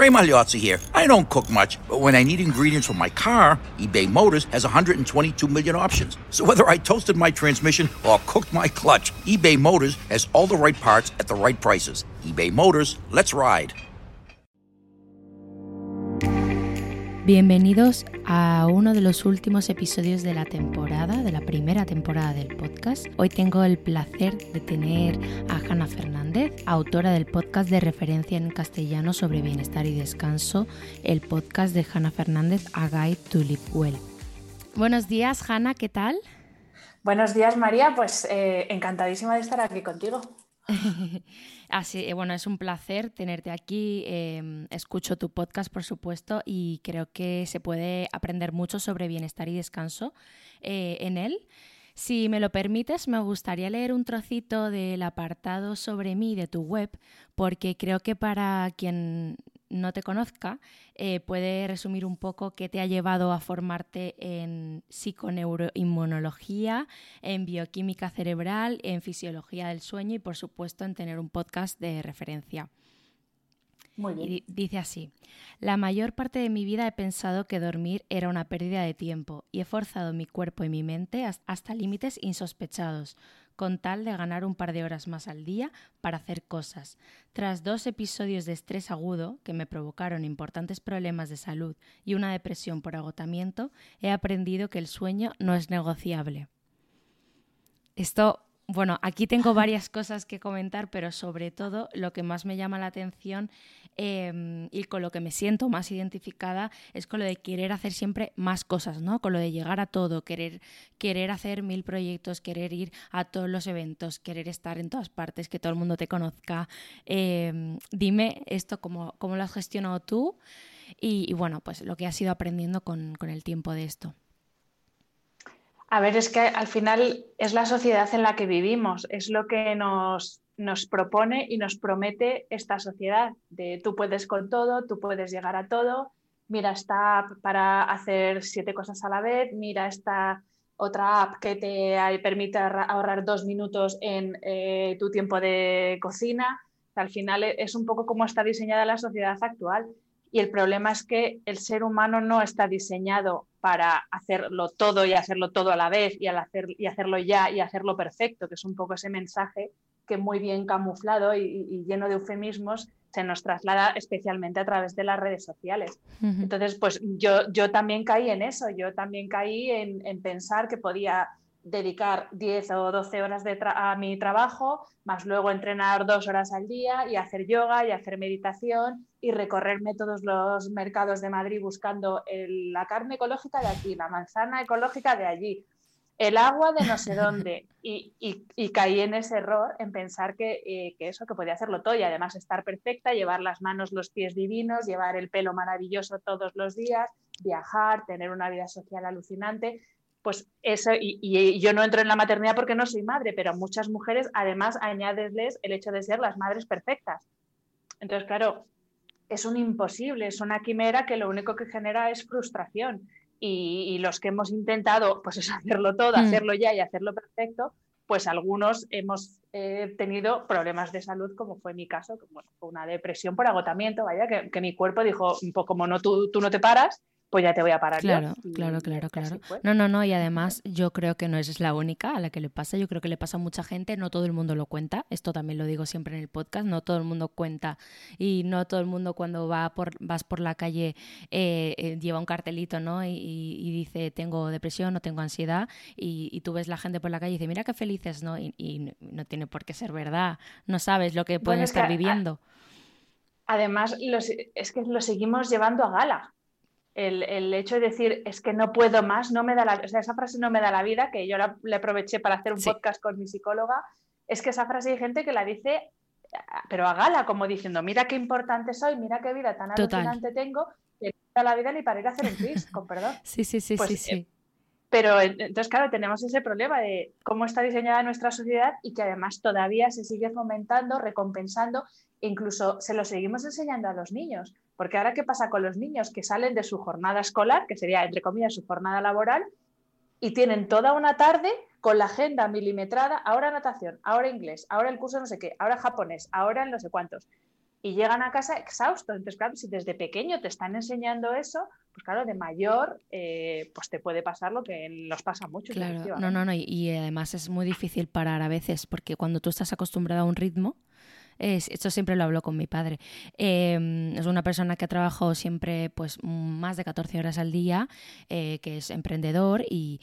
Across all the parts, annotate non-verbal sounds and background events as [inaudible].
Ray Magliozzi here. I don't cook much, but when I need ingredients for my car, eBay Motors has 122 million options. So whether I toasted my transmission or cooked my clutch, eBay Motors has all the right parts at the right prices. eBay Motors, let's ride. Bienvenidos a uno de los últimos episodios de la temporada, de la primera temporada del podcast. Hoy tengo el placer de tener a Hanna Fernández, autora del podcast de referencia en castellano sobre bienestar y descanso, el podcast de Hanna Fernández, A Guide to Live Well. Buenos días, Hanna, ¿qué tal? Buenos días, María. Pues eh, encantadísima de estar aquí contigo. [laughs] Así, eh, bueno, es un placer tenerte aquí. Eh, escucho tu podcast, por supuesto, y creo que se puede aprender mucho sobre bienestar y descanso eh, en él. Si me lo permites, me gustaría leer un trocito del apartado sobre mí de tu web, porque creo que para quien no te conozca, eh, puede resumir un poco qué te ha llevado a formarte en psiconeuroinmunología, en bioquímica cerebral, en fisiología del sueño y, por supuesto, en tener un podcast de referencia. Muy bien. Y dice así, la mayor parte de mi vida he pensado que dormir era una pérdida de tiempo y he forzado mi cuerpo y mi mente hasta límites insospechados, con tal de ganar un par de horas más al día para hacer cosas. Tras dos episodios de estrés agudo que me provocaron importantes problemas de salud y una depresión por agotamiento, he aprendido que el sueño no es negociable. Esto bueno, aquí tengo varias cosas que comentar, pero sobre todo lo que más me llama la atención eh, y con lo que me siento más identificada es con lo de querer hacer siempre más cosas, ¿no? Con lo de llegar a todo, querer, querer hacer mil proyectos, querer ir a todos los eventos, querer estar en todas partes, que todo el mundo te conozca. Eh, dime esto, cómo, cómo lo has gestionado tú y, y, bueno, pues lo que has ido aprendiendo con, con el tiempo de esto. A ver, es que al final es la sociedad en la que vivimos, es lo que nos, nos propone y nos promete esta sociedad, de tú puedes con todo, tú puedes llegar a todo, mira esta app para hacer siete cosas a la vez, mira esta otra app que te permite ahorrar dos minutos en eh, tu tiempo de cocina. Al final es un poco como está diseñada la sociedad actual. Y el problema es que el ser humano no está diseñado para hacerlo todo y hacerlo todo a la vez y, al hacer, y hacerlo ya y hacerlo perfecto, que es un poco ese mensaje que muy bien camuflado y, y lleno de eufemismos se nos traslada especialmente a través de las redes sociales. Uh -huh. Entonces, pues yo, yo también caí en eso, yo también caí en, en pensar que podía dedicar 10 o 12 horas de a mi trabajo, más luego entrenar dos horas al día y hacer yoga y hacer meditación y recorrerme todos los mercados de Madrid buscando el, la carne ecológica de aquí, la manzana ecológica de allí, el agua de no sé dónde. [laughs] Y, y, y caí en ese error en pensar que, eh, que, eso, que podía hacerlo todo y además estar perfecta, llevar las manos, los pies divinos, llevar el pelo maravilloso todos los días, viajar, tener una vida social alucinante pues eso, y, yo no entro en la maternidad porque no soy madre, pero muchas mujeres además añadesles el hecho de ser las madres perfectas. Entonces, claro, es un imposible, es una quimera que lo único que genera es frustración. Y, los que hemos intentado, pues es [laughs] hacerlo todo, mm. hacerlo ya y hacerlo perfecto, pues algunos hemos eh, tenido problemas de salud, como fue mi caso, bueno, una depresión por agotamiento, vaya, que, que mi cuerpo dijo, como no, tú, tú no te paras, pues ya te voy a parar. Claro, claro, claro, claro. No, no, no, y además yo creo que no es la única a la que le pasa, yo creo que le pasa a mucha gente, no todo el mundo lo cuenta, esto también lo digo siempre en el podcast, no todo el mundo cuenta y no todo el mundo cuando va por, vas por la calle eh, eh, lleva un cartelito, ¿no? Y, dice, tengo depresión o tengo ansiedad y, tú ves la gente por la calle y dice, mira qué felices, ¿no? Y, no tiene por qué ser verdad, no sabes lo que pueden estar viviendo. Además, es que lo seguimos llevando a gala el, hecho de decir es que no puedo más, no me da la, o sea, esa frase no me da la vida, que yo la, le aproveché para hacer un podcast con mi psicóloga, es que esa frase hay gente que la dice, pero a gala, como diciendo, mira qué importante soy, mira qué vida tan alucinante tengo, que no me da la vida ni para ir a hacer un twist, con perdón. Sí, sí, sí, pues, sí, sí. Eh, pero entonces, claro, tenemos ese problema de cómo está diseñada nuestra sociedad y que además todavía se sigue fomentando, recompensando, incluso se lo seguimos enseñando a los niños. Porque ahora, ¿qué pasa con los niños que salen de su jornada escolar, que sería, entre comillas, su jornada laboral, y tienen toda una tarde con la agenda milimetrada, ahora natación, ahora inglés, ahora el curso no sé qué, ahora japonés, ahora no sé cuántos. Y llegan a casa exhaustos. Entonces, claro, si desde pequeño te están enseñando eso, pues claro, de mayor, eh, pues te puede pasar lo que nos pasa mucho. Claro, no, no, no. Y, además es muy difícil parar a veces, porque cuando tú estás acostumbrado a un ritmo, es, esto siempre lo hablo con mi padre. Em, es una persona que ha trabajado siempre pues más de 14 horas al día, eh, que es emprendedor y,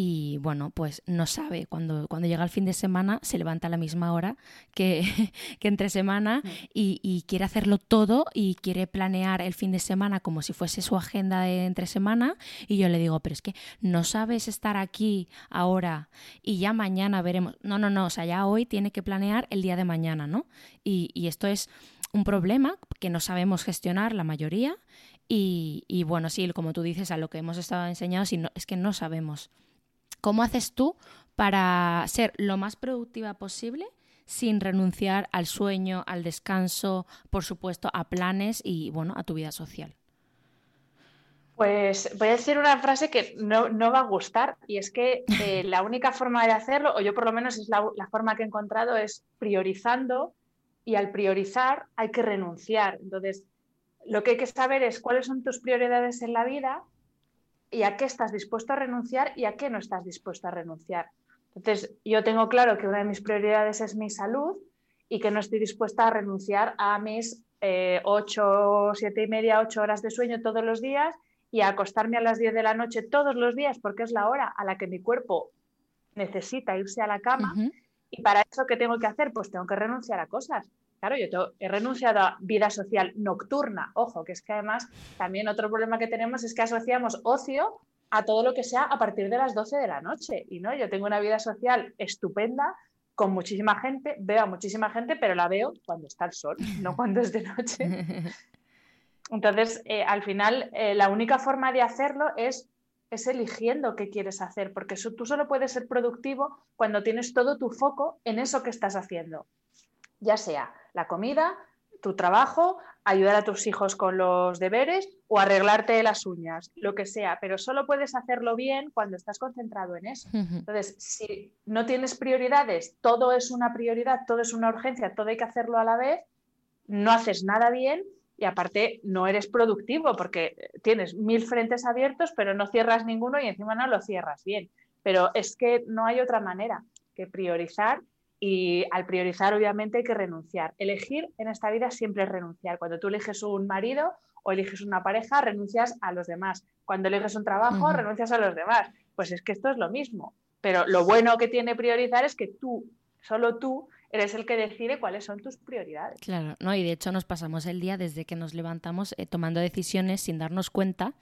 y bueno, pues no sabe, cuando, cuando llega el fin de semana se levanta a la misma hora que, [laughs] que entre semana y, quiere hacerlo todo y quiere planear el fin de semana como si fuese su agenda de entre semana y yo le digo, pero es que no sabes estar aquí ahora y ya mañana veremos. No, no, no, o sea, ya hoy tiene que planear el día de mañana, ¿no? Y, y esto es un problema que no sabemos gestionar la mayoría y, y, bueno, sí, como tú dices, a lo que hemos estado enseñando es que no sabemos. ¿Cómo haces tú para ser lo más productiva posible sin renunciar al sueño, al descanso, por supuesto, a planes y bueno, a tu vida social? Pues voy a decir una frase que no, va a gustar y es que eh, [laughs] la única forma de hacerlo, o yo por lo menos es la, la, forma que he encontrado, es priorizando y al priorizar hay que renunciar. Entonces, lo que hay que saber es cuáles son tus prioridades en la vida y a qué estás dispuesto a renunciar y a qué no estás dispuesto a renunciar. Entonces, yo tengo claro que una de mis prioridades es mi salud y que no estoy dispuesta a renunciar a mis eh, ocho, siete y media, ocho horas de sueño todos los días y a acostarme a las 10 de la noche todos los días porque es la hora a la que mi cuerpo necesita irse a la cama. Y para eso, ¿qué tengo que hacer? Pues tengo que renunciar a cosas. Claro, yo he renunciado a vida social nocturna. Ojo, que es que además también otro problema que tenemos es que asociamos ocio a todo lo que sea a partir de las 12 de la noche. Y no, yo tengo una vida social estupenda con muchísima gente, veo a muchísima gente, pero la veo cuando está el sol, no cuando es de noche. [laughs] Entonces, eh, al final, eh, la única forma de hacerlo es, es eligiendo qué quieres hacer, porque tú solo puedes ser productivo cuando tienes todo tu foco en eso que estás haciendo, ya sea la comida, tu trabajo, ayudar a tus hijos con los deberes o arreglarte las uñas, lo que sea, pero solo puedes hacerlo bien cuando estás concentrado en eso. Entonces, si no tienes prioridades, todo es una prioridad, todo es una urgencia, todo hay que hacerlo a la vez, no haces nada bien y aparte no eres productivo porque tienes mil frentes abiertos, pero no cierras ninguno y encima no lo cierras bien. Pero es que no hay otra manera que priorizar y al priorizar, obviamente, hay que renunciar. Elegir en esta vida siempre es renunciar. Cuando tú eliges un marido o eliges una pareja, renuncias a los demás. Cuando eliges un trabajo, renuncias a los demás. Pues es que esto es lo mismo. Pero lo bueno que tiene priorizar es que tú, solo tú, eres el que decide cuáles son tus prioridades. Claro, no, y de hecho nos pasamos el día desde que nos levantamos eh, tomando decisiones sin darnos cuenta.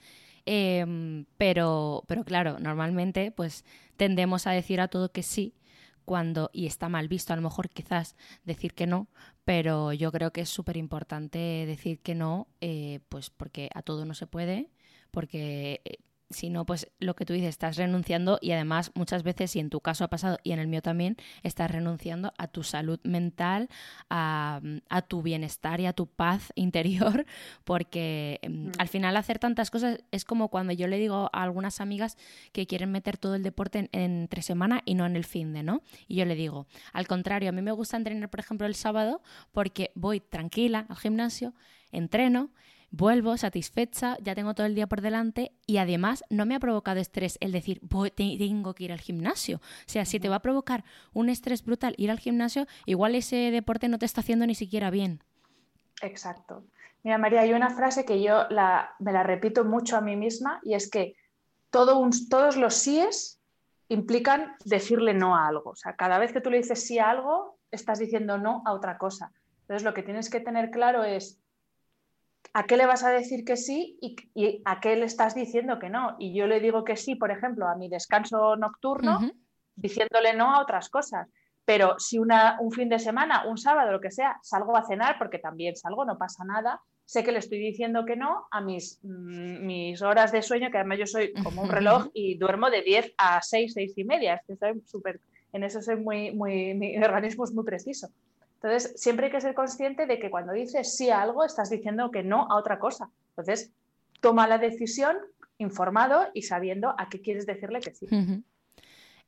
Em, pero, pero claro, normalmente pues tendemos a decir a todo que sí cuando, y está mal visto a lo mejor quizás decir que no, pero yo creo que es súper importante decir que no, eh, pues porque a todo no se puede, porque eh, si no, pues lo que tú dices, estás renunciando y además muchas veces, y en tu caso ha pasado y en el mío también, estás renunciando a tu salud mental, a, tu bienestar y a tu paz [laughs] interior, porque em, mm. al final hacer tantas cosas es como cuando yo le digo a algunas amigas que quieren meter todo el deporte entre semana y no en el fin de, ¿no? Y yo le digo, al contrario, a mí me gusta entrenar, por ejemplo, el sábado porque voy tranquila al gimnasio, entreno, vuelvo satisfecha, ya tengo todo el día por delante y además no me ha provocado estrés el decir, voy, tengo que ir al gimnasio. O sea, si te va a provocar un estrés brutal ir al gimnasio, igual ese deporte no te está haciendo ni siquiera bien. Exacto. Mira, María, hay una frase que yo me la repito mucho a mí misma y es que todos los síes implican decirle no a algo. O sea, cada vez que tú le dices sí a algo, estás diciendo no a otra cosa. Entonces, lo que tienes que tener claro es a qué le vas a decir que sí y, a qué le estás diciendo que no. Y yo le digo que sí, por ejemplo, a mi descanso nocturno, diciéndole no a otras cosas. Pero si una, un fin de semana, un sábado, lo que sea, salgo a cenar, porque también salgo, no pasa nada, sé que le estoy diciendo que no a mis, mm, mis horas de sueño, que además yo soy como un reloj y duermo de 10 a 6, 6 y media. Estoy súper, en eso soy muy, muy, mi organismo es muy preciso. Entonces, siempre hay que ser consciente de que cuando dices sí a algo, estás diciendo que no a otra cosa. Entonces, toma la decisión informado y sabiendo a qué quieres decirle que sí.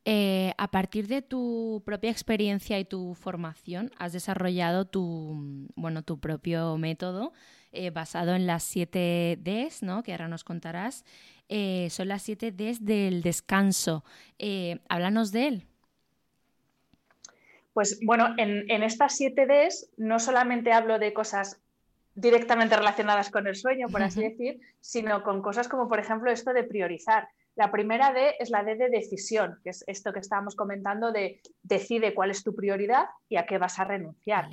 Eh, a partir de tu propia experiencia y tu formación, has desarrollado tu, bueno, tu propio método eh, basado en las 7 Ds, ¿no? que ahora nos contarás. Eh, son las 7 Ds del descanso. háblanos de él. Pues bueno, en, estas 7 Ds no solamente hablo de cosas directamente relacionadas con el sueño, por así decir, sino con cosas como, por ejemplo, esto de priorizar. La primera D es la D de decisión, que es esto que estábamos comentando de decide cuál es tu prioridad y a qué vas a renunciar.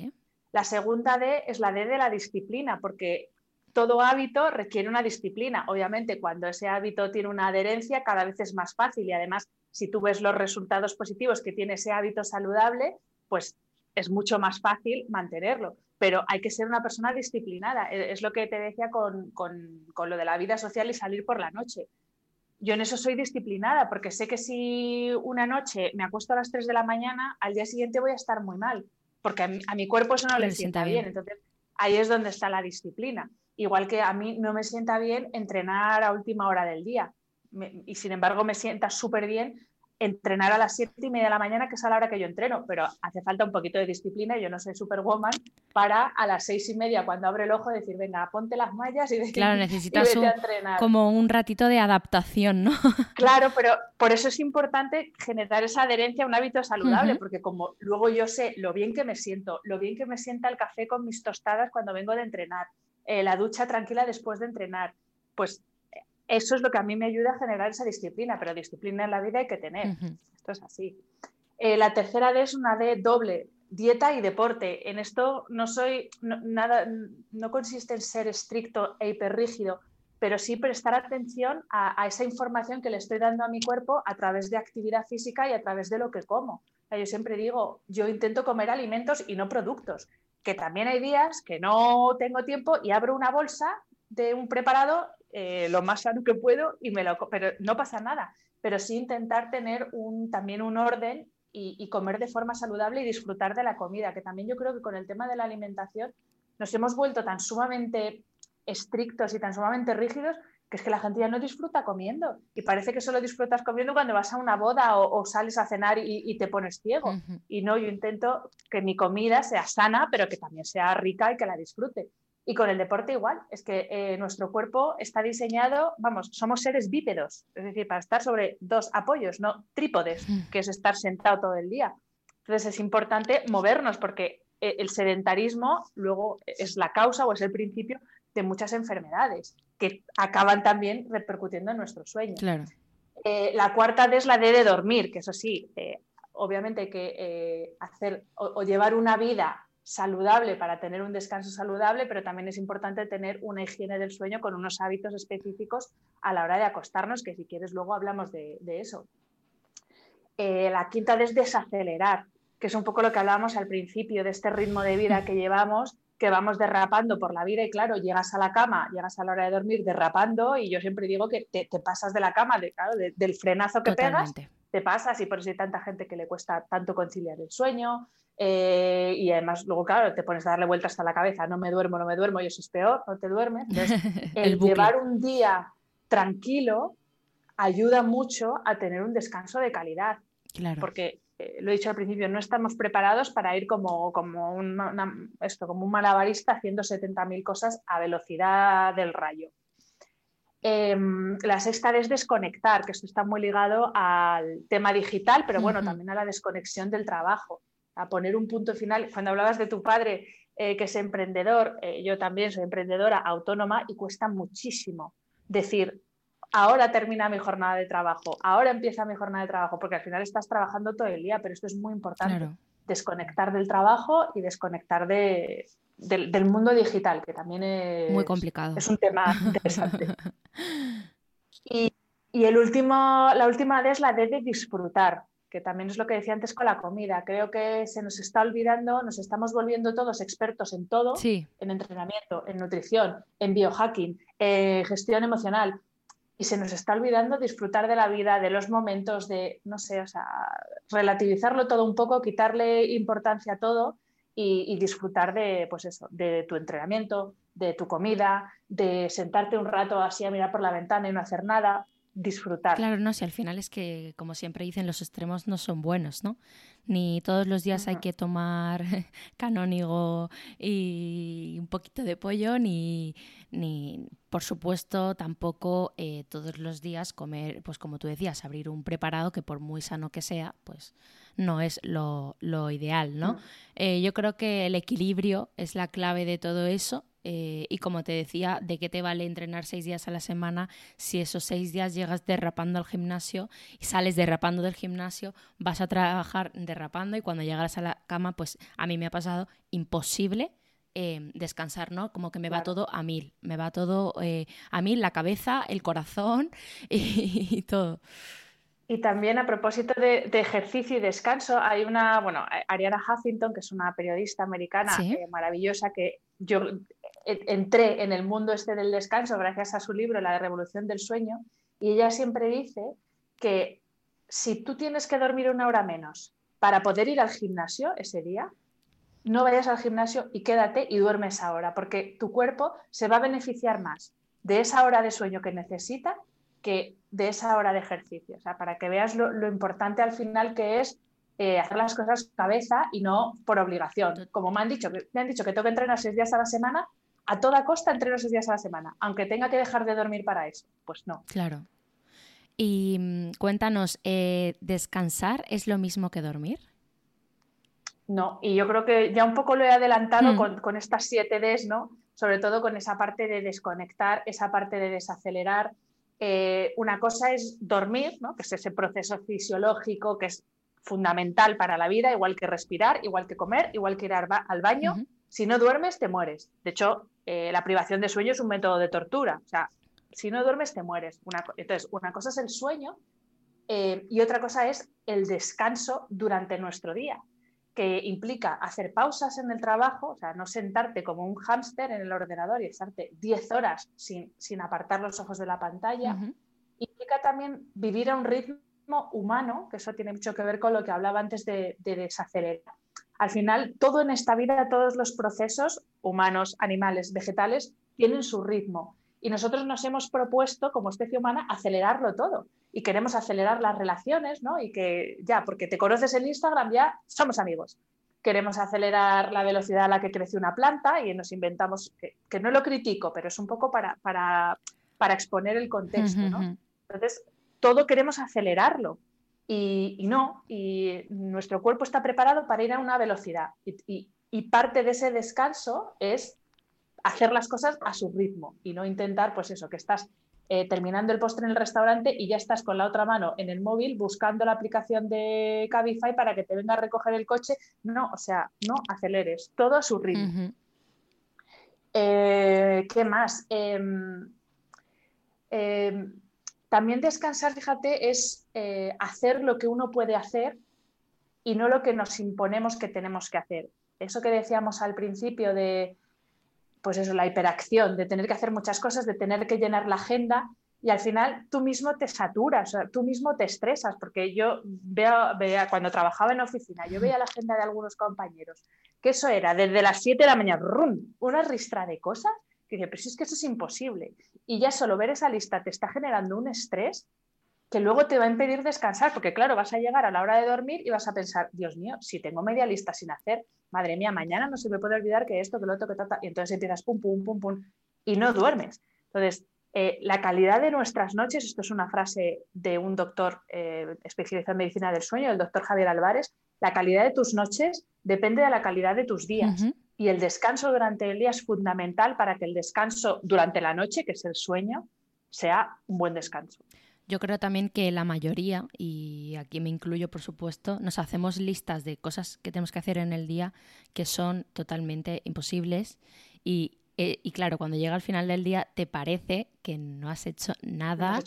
La segunda D es la D de la disciplina, porque todo hábito requiere una disciplina. Obviamente, cuando ese hábito tiene una adherencia, cada vez es más fácil y además, si tú ves los resultados positivos que tiene ese hábito saludable, pues es mucho más fácil mantenerlo. Pero hay que ser una persona disciplinada. E, es lo que te decía con, lo de la vida social y salir por la noche. Yo en eso soy disciplinada porque sé que si una noche me acuesto a las 3 de la mañana, al día siguiente voy a estar muy mal, porque a mi, cuerpo eso no le, sienta bien. bien. Entonces, ahí es donde está la disciplina. Igual que a mí no me sienta bien entrenar a última hora del día. y sin embargo me sienta súper bien entrenar a las siete y media de la mañana, que es a la hora que yo entreno, pero hace falta un poquito de disciplina, yo no soy superwoman, para a las seis y media, cuando abre el ojo, decir, venga, ponte las mallas y, claro, [laughs] necesitas como un ratito de adaptación, ¿no? [laughs] Claro, pero por eso es importante generar esa adherencia a un hábito saludable, porque como luego yo sé lo bien que me siento, lo bien que me sienta el café con mis tostadas cuando vengo de entrenar, eh, la ducha tranquila después de entrenar, pues eso es lo que a mí me ayuda a generar esa disciplina, pero disciplina en la vida hay que tener. Esto es así. Eh, la tercera D es una D doble, dieta y deporte. En esto no soy nada, no consiste en ser estricto e hiperrígido, pero sí prestar atención a, esa información que le estoy dando a mi cuerpo a través de actividad física y a través de lo que como. yo siempre digo, yo intento comer alimentos y no productos, que también hay días que no tengo tiempo y abro una bolsa de un preparado eh, lo más sano que puedo y me lo pero no pasa nada pero sí intentar tener un, también un orden y, comer de forma saludable y disfrutar de la comida que también yo creo que con el tema de la alimentación nos hemos vuelto tan sumamente estrictos y tan sumamente rígidos que es que la gente ya no disfruta comiendo y parece que solo disfrutas comiendo cuando vas a una boda o, sales a cenar y, te pones ciego. Y no, yo intento que mi comida sea sana, pero que también sea rica y que la disfrute. Y con el deporte igual, es que eh, nuestro cuerpo está diseñado, vamos, somos seres bípedos, es decir, para estar sobre dos apoyos, no trípodes, mm. que es estar sentado todo el día. Entonces es importante movernos porque eh, el sedentarismo luego es la causa o es el principio de muchas enfermedades que acaban también repercutiendo en nuestro sueño. Claro. Eh, la cuarta es la D de dormir, que eso sí, obviamente hay que hacer o llevar una vida saludable para tener un descanso saludable, pero también es importante tener una higiene del sueño con unos hábitos específicos a la hora de acostarnos, que si quieres luego hablamos de, eso. Eh, la quinta es desacelerar, que es un poco lo que hablábamos al principio de este ritmo de vida que llevamos, que vamos derrapando por la vida y claro, llegas a la cama, llegas a la hora de dormir derrapando y yo siempre digo que te, pasas de la cama, de, claro, del frenazo que pegas, te pasas y por eso hay tanta gente que le cuesta tanto conciliar el sueño eh, y además luego, claro, te pones a darle vueltas hasta la cabeza, no me duermo, no me duermo y eso es peor, no te duermes. [laughs] el, llevar un día tranquilo ayuda mucho a tener un descanso de calidad. Claro. Porque eh, lo he dicho al principio, no estamos preparados para ir como, como, un, esto, como un malabarista haciendo 70.000 cosas a velocidad del rayo. Em, la sexta es desconectar, que esto está muy ligado al tema digital, pero bueno, también a la desconexión del trabajo, a poner un punto final. Cuando hablabas de tu padre, eh, que es emprendedor, eh, yo también soy emprendedora autónoma y cuesta muchísimo decir, ahora termina mi jornada de trabajo, ahora empieza mi jornada de trabajo, porque al final estás trabajando todo el día, pero esto es muy importante. Desconectar del trabajo y desconectar de, del, mundo digital, que también es, muy complicado. es un tema interesante. [laughs] y, el último, la última es la de disfrutar, que también es lo que decía antes con la comida. Creo que se nos está olvidando, nos estamos volviendo todos expertos en todo, en entrenamiento, en nutrición, en biohacking, en gestión emocional y se nos está olvidando disfrutar de la vida, de los momentos, de, no sé, o sea, relativizarlo todo un poco, quitarle importancia a todo y, disfrutar de, pues eso, de tu entrenamiento, de tu comida, de sentarte un rato así a mirar por la ventana y no hacer nada, disfrutar. Claro, no, si al final es que, como siempre dicen, los extremos no son buenos, ¿no? Ni todos los días hay que tomar [laughs] canónigo y un poquito de pollo, ni, ni por supuesto, tampoco eh, todos los días comer, pues como tú decías, abrir un preparado que por muy sano que sea, pues no es lo, ideal, ¿no? Eh, yo creo que el equilibrio es la clave de todo eso eh, y como te decía, ¿de qué te vale entrenar seis días a la semana si esos seis días llegas derrapando al gimnasio y sales derrapando del gimnasio, vas a trabajar derrapando y cuando llegas a la cama, pues a mí me ha pasado imposible em, descansar, ¿no? Como que me va todo a mil, me va todo eh, a mil, la cabeza, el corazón [laughs] y, todo. Y también a propósito de, ejercicio y descanso, hay una, bueno, Ariana Huffington, que es una periodista americana eh, maravillosa, que yo entré en el mundo este del descanso gracias a su libro La revolución del sueño y ella siempre dice que si tú tienes que dormir una hora menos para poder ir al gimnasio ese día, no vayas al gimnasio y quédate y duerme esa hora, porque tu cuerpo se va a beneficiar más de esa hora de sueño que necesita que de esa hora de ejercicio. Para que veas lo, importante al final que es eh, hacer las cosas cabeza y no por obligación. Como me han dicho, me han dicho que tengo que entrenar seis días a la semana, a toda costa entreno seis días a la semana, aunque tenga que dejar de dormir para eso. Pues no. Claro. Y mm, cuéntanos, eh, ¿descansar es lo mismo que dormir? No, y yo creo que ya un poco lo he adelantado mm. con, estas siete Ds, ¿no? Sobre todo con esa parte de desconectar, esa parte de desacelerar. Eh, una cosa es dormir, ¿no? Que es ese proceso fisiológico que es fundamental para la vida, igual que respirar, igual que comer, igual que ir al, baño. Si no duermes, te mueres. De hecho, eh, la privación de sueño es un método de tortura. O sea, si no duermes, te mueres. entonces, una cosa es el sueño eh, y otra cosa es el descanso durante nuestro día, que implica hacer pausas en el trabajo, o sea, no sentarte como un hámster en el ordenador y estarte 10 horas sin, apartar los ojos de la pantalla. Implica también vivir a un ritmo humano, que eso tiene mucho que ver con lo que hablaba antes de, de desacelerar al final, todo en esta vida, todos los procesos, humanos, animales, vegetales, tienen su ritmo. Y nosotros nos hemos propuesto, como especie humana, acelerarlo todo. Y queremos acelerar las relaciones, ¿no? Y que ya, porque te conoces en Instagram, ya somos amigos. Queremos acelerar la velocidad a la que crece una planta y nos inventamos, que, no lo critico, pero es un poco para, para, para exponer el contexto, ¿no? Entonces, todo queremos acelerarlo. Y, no, y nuestro cuerpo está preparado para ir a una velocidad. Y, parte de ese descanso es hacer las cosas a su ritmo y no intentar, pues eso, que estás eh, terminando el postre en el restaurante y ya estás con la otra mano en el móvil buscando la aplicación de Cabify para que te venga a recoger el coche. No, o sea, no aceleres, todo a su ritmo. Eh, ¿Qué más? Em, em, también descansar, fíjate, es eh, hacer lo que uno puede hacer y no lo que nos imponemos que tenemos que hacer. Eso que decíamos al principio de pues eso, la hiperacción, de tener que hacer muchas cosas, de tener que llenar la agenda y al final tú mismo te saturas, tú mismo te estresas, porque yo veo, cuando trabajaba en oficina, yo veía la agenda de algunos compañeros, que eso era desde las 7 de la mañana, ¡rum! una ristra de cosas, que dice, pero si es que eso es imposible. Y ya solo ver esa lista te está generando un estrés que luego te va a impedir descansar, porque claro, vas a llegar a la hora de dormir y vas a pensar, Dios mío, si tengo media lista sin hacer, madre mía, mañana no se me puede olvidar que esto, que lo otro, que trata, y entonces empiezas pum, pum, pum, pum, y no duermes. Entonces, eh, la calidad de nuestras noches, esto es una frase de un doctor eh, especializado en medicina del sueño, el doctor Javier Álvarez, la calidad de tus noches depende de la calidad de tus días. Y el descanso durante el día es fundamental para que el descanso durante la noche, que es el sueño, sea un buen descanso. Yo creo también que la mayoría, y aquí me incluyo por supuesto, nos hacemos listas de cosas que tenemos que hacer en el día que son totalmente imposibles y, eh, y claro, cuando llega al final del día te parece que no has hecho nada,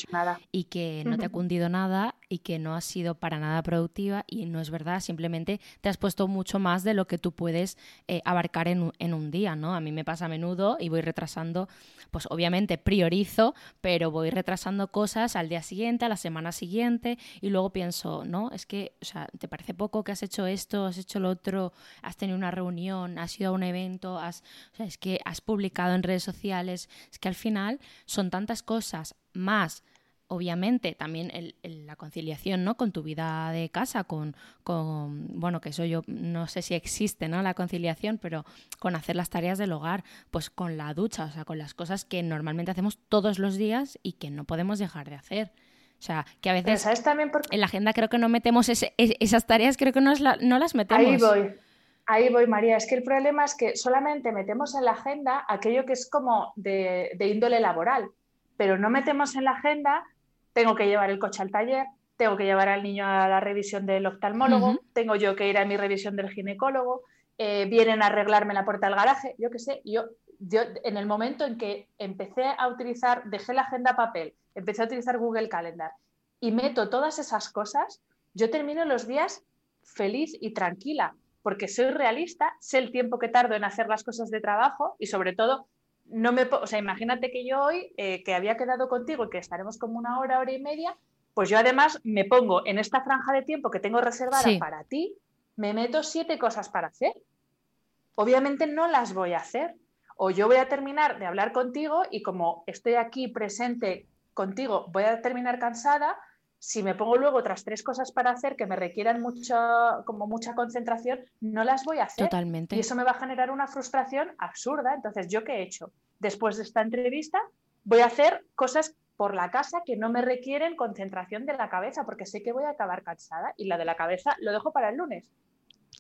y que no te ha cundido nada y que no has sido para nada productiva y no es verdad, simplemente te has puesto mucho más de lo que tú puedes eh, abarcar en un, día, ¿no? A mí me pasa a menudo y voy retrasando, pues obviamente priorizo, pero voy retrasando cosas al día siguiente, a la semana siguiente y luego pienso, no, es que, o sea, ¿te parece poco que has hecho esto, has hecho lo otro, has tenido una reunión, has ido a un evento, has, o sea, es que has publicado en redes sociales, es que al final son tantas cosas, más obviamente también la conciliación ¿no? con tu vida de casa, con, con, bueno, que eso yo no sé si existe, ¿no? La conciliación, pero con hacer las tareas del hogar, pues con la ducha, o sea, con las cosas que normalmente hacemos todos los días y que no podemos dejar de hacer. O sea, que a veces también en la agenda creo que no metemos esas tareas, creo que no, no las metemos. Ahí voy. Ahí voy, María. Es que el problema es que solamente metemos en la agenda aquello que es como de, índole laboral, pero no metemos en la agenda, tengo que llevar el coche al taller, tengo que llevar al niño a la revisión del oftalmólogo, tengo yo que ir a mi revisión del ginecólogo, eh, vienen a arreglarme la puerta del garaje, yo qué sé. Yo, yo, en el momento en que empecé a utilizar, dejé la agenda papel, empecé a utilizar Google Calendar y meto todas esas cosas, yo termino los días feliz y tranquila, porque soy realista, sé el tiempo que tardo en hacer las cosas de trabajo y sobre todo, no me, o sea, imagínate que yo hoy, eh, que había quedado contigo y que estaremos como una hora, hora y media, pues yo además me pongo en esta franja de tiempo que tengo reservada para ti, me meto siete cosas para hacer. Obviamente no las voy a hacer. O yo voy a terminar de hablar contigo y como estoy aquí presente contigo, voy a terminar cansada, si me pongo luego otras tres cosas para hacer que me requieran mucha, como mucha concentración, no las voy a hacer. Totalmente. Y eso me va a generar una frustración absurda. Entonces, ¿yo qué he hecho? Después de esta entrevista, voy a hacer cosas por la casa que no me requieren concentración de la cabeza, porque sé que voy a acabar cansada y la de la cabeza lo dejo para el lunes.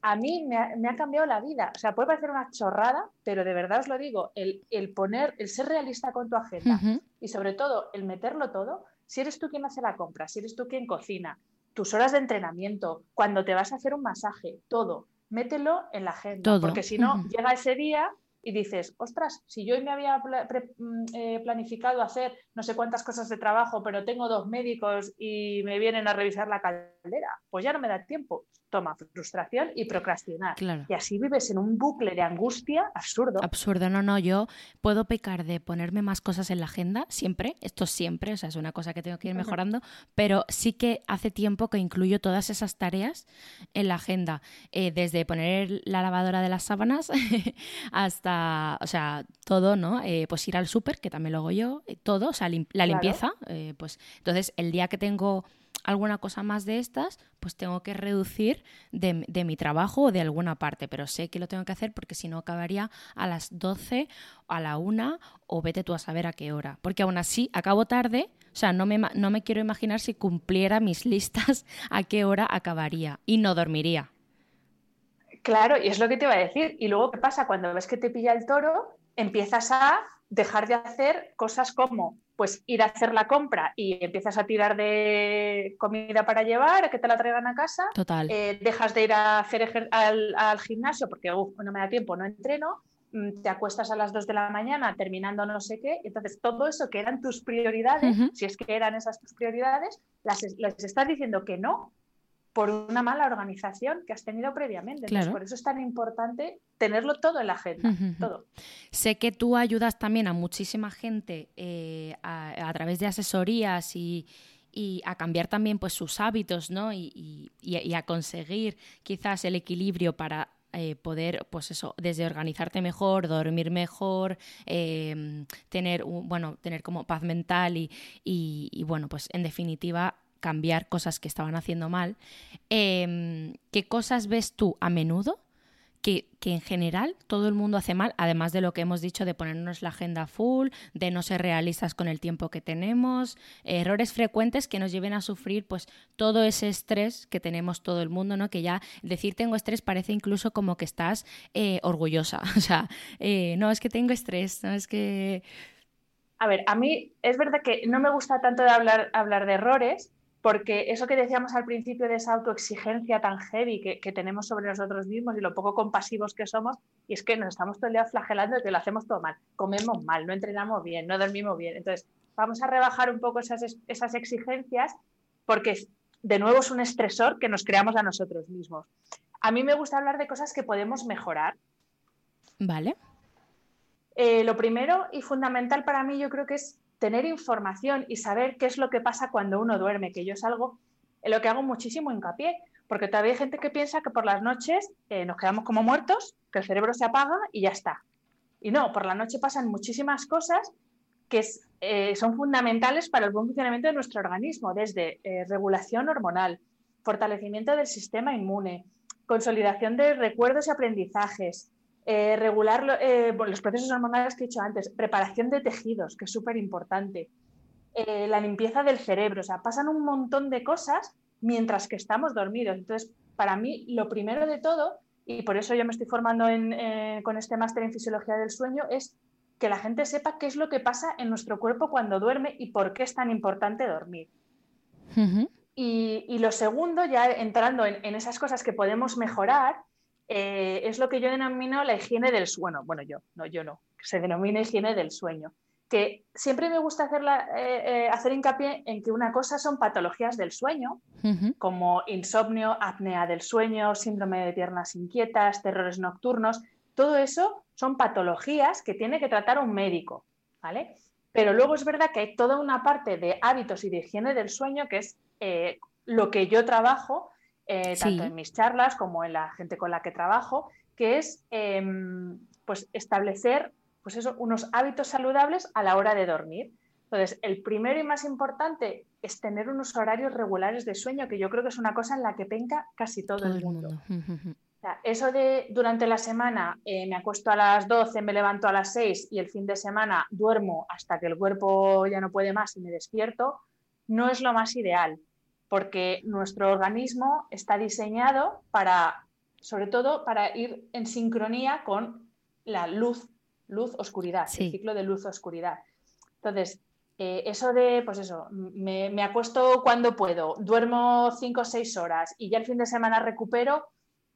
A mí me ha, cambiado la vida. O sea, puede parecer una chorrada, pero de verdad os lo digo, el, poner, el ser realista con tu agenda y sobre todo el meterlo todo, si eres tú quien hace la compra, si eres tú quien cocina, tus horas de entrenamiento, cuando te vas a hacer un masaje, todo, mételo en la agenda, porque si no, llega ese día y dices, ostras, si yo hoy me había mm, eh, planificado hacer no sé cuántas cosas de trabajo, pero tengo dos médicos y me vienen a revisar la caldera, pues ya no me da tiempo toma frustración y procrastinar. Y así vives en un bucle de angustia absurdo. Absurdo, no, no, yo puedo pecar de ponerme más cosas en la agenda, siempre, esto siempre, o sea, es una cosa que tengo que ir mejorando, pero sí que hace tiempo que incluyo todas esas tareas en la agenda, eh, desde poner la lavadora de las sábanas [laughs] hasta, o sea, todo, ¿no? Eh, pues ir al súper, que también lo hago yo, eh, todo, o sea, la limpieza, pues entonces el día que tengo alguna cosa más de estas, pues tengo que reducir de, mi trabajo o de alguna parte, pero sé que lo tengo que hacer porque si no acabaría a las 12, a la 1 o vete tú a saber a qué hora. Porque aún así acabo tarde, o sea, no me, no me quiero imaginar si cumpliera mis [laughs] listas a qué hora acabaría y no dormiría. Claro, y es lo que te iba a decir. Y luego, ¿qué pasa? Cuando ves que te pilla el toro, empiezas a dejar de hacer cosas como pues ir a hacer la compra y empiezas a tirar de comida para llevar, a que te la traigan a casa. Total. Eh, dejas de ir a hacer al, gimnasio porque no me da tiempo, no entreno. Mm, te acuestas a las 2 de la mañana terminando no sé qué. Entonces, todo eso que eran tus prioridades, si es que eran esas tus prioridades, las, les estás diciendo que no por una mala organización que has tenido previamente. por eso es tan importante tenerlo todo en la agenda, todo. sé que tú ayudas también a muchísima gente eh, a, través de asesorías y, a cambiar también pues sus hábitos, ¿no? Y, a conseguir quizás el equilibrio para eh, poder, pues eso, desde organizarte mejor, dormir mejor, em, tener, bueno, tener como paz mental y, y, bueno, pues en definitiva cambiar cosas que estaban haciendo mal. Em, ¿Qué cosas ves tú a menudo que, en general todo el mundo hace mal, además de lo que hemos dicho de ponernos la agenda full, de no ser realistas con el tiempo que tenemos, errores frecuentes que nos lleven a sufrir pues todo ese estrés que tenemos todo el mundo, ¿no? Que ya decir tengo estrés parece incluso como que estás eh, orgullosa. [laughs] O sea, eh, no, es que tengo estrés, no es que... A ver, a mí es verdad que no me gusta tanto hablar, hablar de errores, porque eso que decíamos al principio de esa autoexigencia tan heavy que, tenemos sobre nosotros mismos y lo poco compasivos que somos, y es que nos estamos todo el día flagelando de que lo hacemos todo mal, comemos mal, no entrenamos bien, no dormimos bien. Entonces, vamos a rebajar un poco esas, esas exigencias porque de nuevo es un estresor que nos creamos a nosotros mismos. A mí me gusta hablar de cosas que podemos mejorar. Vale. Eh, lo primero y fundamental para mí yo creo que es tener información y saber qué es lo que pasa cuando uno duerme, que yo es algo en lo que hago muchísimo hincapié, porque todavía hay gente que piensa que por las noches eh, nos quedamos como muertos, que el cerebro se apaga y ya está. Y no, por la noche pasan muchísimas cosas que eh, son fundamentales para el buen funcionamiento de nuestro organismo, desde eh, regulación hormonal, fortalecimiento del sistema inmune, consolidación de recuerdos y aprendizajes, eh, regular eh, los procesos hormonales que he dicho antes, preparación de tejidos, que es súper importante, eh, la limpieza del cerebro, o sea, pasan un montón de cosas mientras que estamos dormidos. Entonces, para mí, lo primero de todo, y por eso yo me estoy formando con este máster en fisiología del sueño, es que la gente sepa qué es lo que pasa en nuestro cuerpo cuando duerme y por qué es tan importante dormir. y, lo segundo, ya entrando en, esas cosas que podemos mejorar, eh, es lo que yo denomino la higiene del sueño. Bueno, yo, no, yo no, se denomina higiene del sueño. Que siempre me gusta hacerla, eh, eh, hacer hincapié en que una cosa son patologías del sueño, como insomnio, apnea del sueño, síndrome de piernas inquietas, terrores nocturnos. Todo eso son patologías que tiene que tratar un médico, ¿vale? Pero luego es verdad que hay toda una parte de hábitos y de higiene del sueño que es lo que yo trabajo eh, tanto en mis charlas como en la gente con la que trabajo, que es em, pues establecer pues eso, unos hábitos saludables a la hora de dormir. Entonces, el primero y más importante es tener unos horarios regulares de sueño, que yo creo que es una cosa en la que penca casi todo, el mundo. eso de durante la semana eh, me acuesto a las 12, me levanto a las 6 y el fin de semana duermo hasta que el cuerpo ya no puede más y me despierto, no es lo más ideal porque nuestro organismo está diseñado para, sobre todo, para ir en sincronía con la luz, luz-oscuridad, el ciclo de luz-oscuridad. Entonces, eh, eso de, pues eso, me, me, acuesto cuando puedo, duermo cinco o seis horas y ya el fin de semana recupero,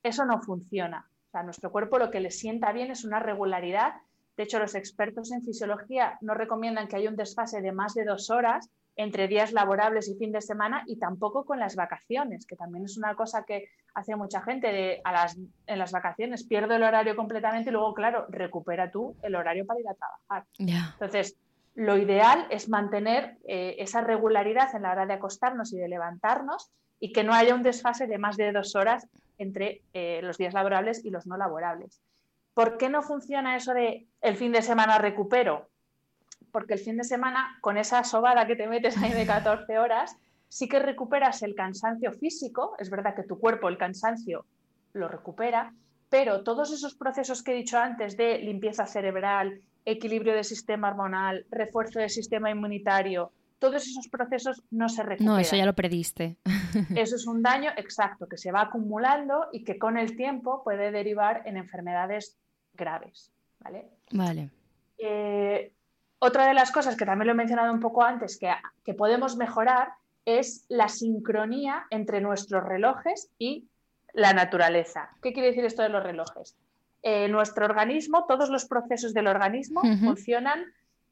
eso no funciona. O sea, nuestro cuerpo lo que le sienta bien es una regularidad. De hecho, los expertos en fisiología no recomiendan que haya un desfase de más de dos horas entre días laborables y fin de semana y tampoco con las vacaciones, que también es una cosa que hace mucha gente de, a las, en las vacaciones, pierdo el horario completamente y luego, claro, recupera tú el horario para ir a trabajar. Entonces, lo ideal es mantener eh, esa regularidad en la hora de acostarnos y de levantarnos y que no haya un desfase de más de dos horas entre eh, los días laborables y los no laborables. ¿Por qué no funciona eso de el fin de semana recupero? Porque el fin de semana, con esa sobada que te metes ahí de 14 horas, sí que recuperas el cansancio físico, es verdad que tu cuerpo el cansancio lo recupera, pero todos esos procesos que he dicho antes de limpieza cerebral, equilibrio del sistema hormonal, refuerzo del sistema inmunitario, todos esos procesos no se recuperan. No, eso ya lo prediste. [laughs] Eso es un daño exacto que se va acumulando y que con el tiempo puede derivar en enfermedades graves. Vale. Vale. Eh, otra de las cosas que también lo he mencionado un poco antes que, podemos mejorar es la sincronía entre nuestros relojes y la naturaleza. ¿Qué quiere decir esto de los relojes? Eh, nuestro organismo, todos los procesos del organismo funcionan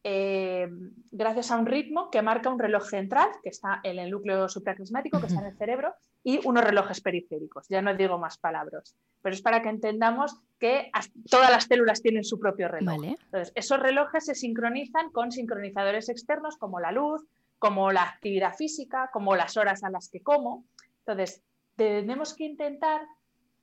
eh, gracias a un ritmo que marca un reloj central, que está en el núcleo supracrismático, que está en el cerebro, y unos relojes periféricos. Ya no digo más palabras, pero es para que entendamos que todas las células tienen su propio reloj. Entonces, esos relojes se sincronizan con sincronizadores externos como la luz, como la actividad física, como las horas a las que como. Entonces, tenemos que intentar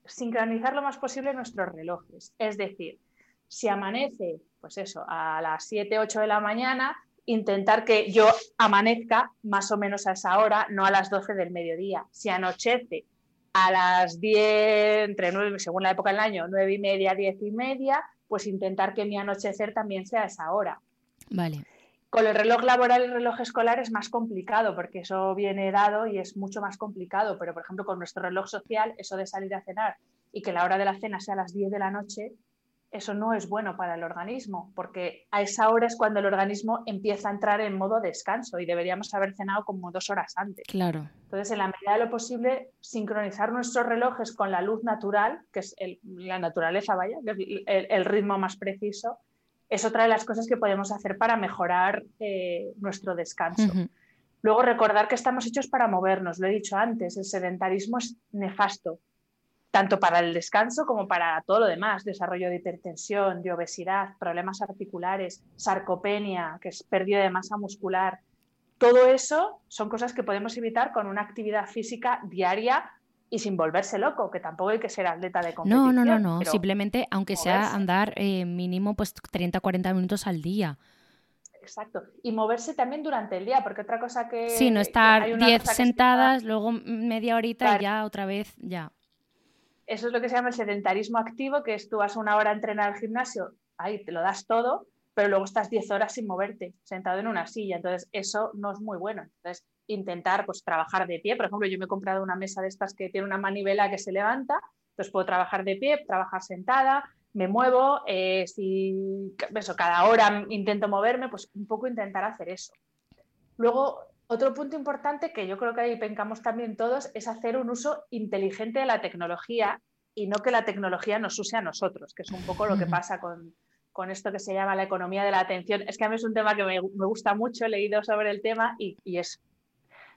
sincronizar lo más posible nuestros relojes. Es decir, si amanece, pues eso, a las 7, 8 de la mañana, intentar que yo amanezca más o menos a esa hora, no a las 12 del mediodía. Si anochece a las 10, entre 9, según la época del año, 9 y media, 10 y media, pues intentar que mi anochecer también sea a esa hora. Vale. Con el reloj laboral y el reloj escolar es más complicado porque eso viene dado y es mucho más complicado, pero por ejemplo con nuestro reloj social, eso de salir a cenar y que la hora de la cena sea a las 10 de la noche, eso no es bueno para el organismo, porque a esa hora es cuando el organismo empieza a entrar en modo descanso y deberíamos haber cenado como dos horas antes. Claro. Entonces, en la medida de lo posible, sincronizar nuestros relojes con la luz natural, que es la naturaleza, vaya, el, ritmo más preciso, es otra de las cosas que podemos hacer para mejorar eh, nuestro descanso. Luego, recordar que estamos hechos para movernos, lo he dicho antes, el sedentarismo es nefasto tanto para el descanso como para todo lo demás, desarrollo de hipertensión, de obesidad, problemas articulares, sarcopenia, que es pérdida de masa muscular. Todo eso son cosas que podemos evitar con una actividad física diaria y sin volverse loco, que tampoco hay que ser atleta de competición. No, no, no, no. simplemente aunque sea andar eh, mínimo pues 30 40 minutos al día. Exacto. Y moverse también durante el día, porque otra cosa que... Sí, no estar 10 sentadas, luego media horita y ya otra vez, ya. Eso es lo que se llama el sedentarismo activo, que es tú vas una hora a entrenar al gimnasio, ahí te lo das todo, pero luego estás 10 horas sin moverte, sentado en una silla. Entonces, eso no es muy bueno. Entonces, intentar pues, trabajar de pie. Por ejemplo, yo me he comprado una mesa de estas que tiene una manivela que se levanta, entonces puedo trabajar de pie, trabajar sentada, me muevo, eh, si eso, cada hora intento moverme, pues un poco intentar hacer eso. Luego, otro punto importante que yo creo que ahí pencamos también todos es hacer un uso inteligente de la tecnología y no que la tecnología nos use a nosotros, que es un poco lo que pasa con, esto que se llama la economía de la atención. Es que a mí es un tema que me, gusta mucho, he leído sobre el tema y, es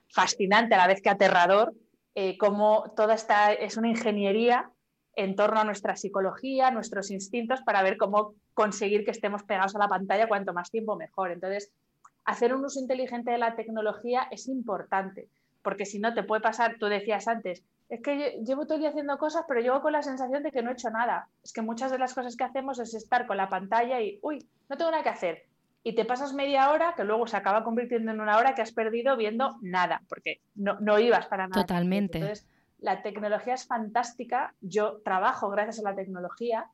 fascinante a la vez que aterrador, eh, cómo toda esta es una ingeniería en torno a nuestra psicología, nuestros instintos, para ver cómo conseguir que estemos pegados a la pantalla cuanto más tiempo mejor. Entonces, hacer un uso inteligente de la tecnología es importante, porque si no te puede pasar, tú decías antes, es que llevo todo el día haciendo cosas, pero llevo con la sensación de que no he hecho nada. Es que muchas de las cosas que hacemos es estar con la pantalla y, uy, no tengo nada que hacer. Y te pasas media hora que luego se acaba convirtiendo en una hora que has perdido viendo nada, porque no, no ibas para nada. Totalmente. Entonces, la tecnología es fantástica. Yo trabajo gracias a la tecnología,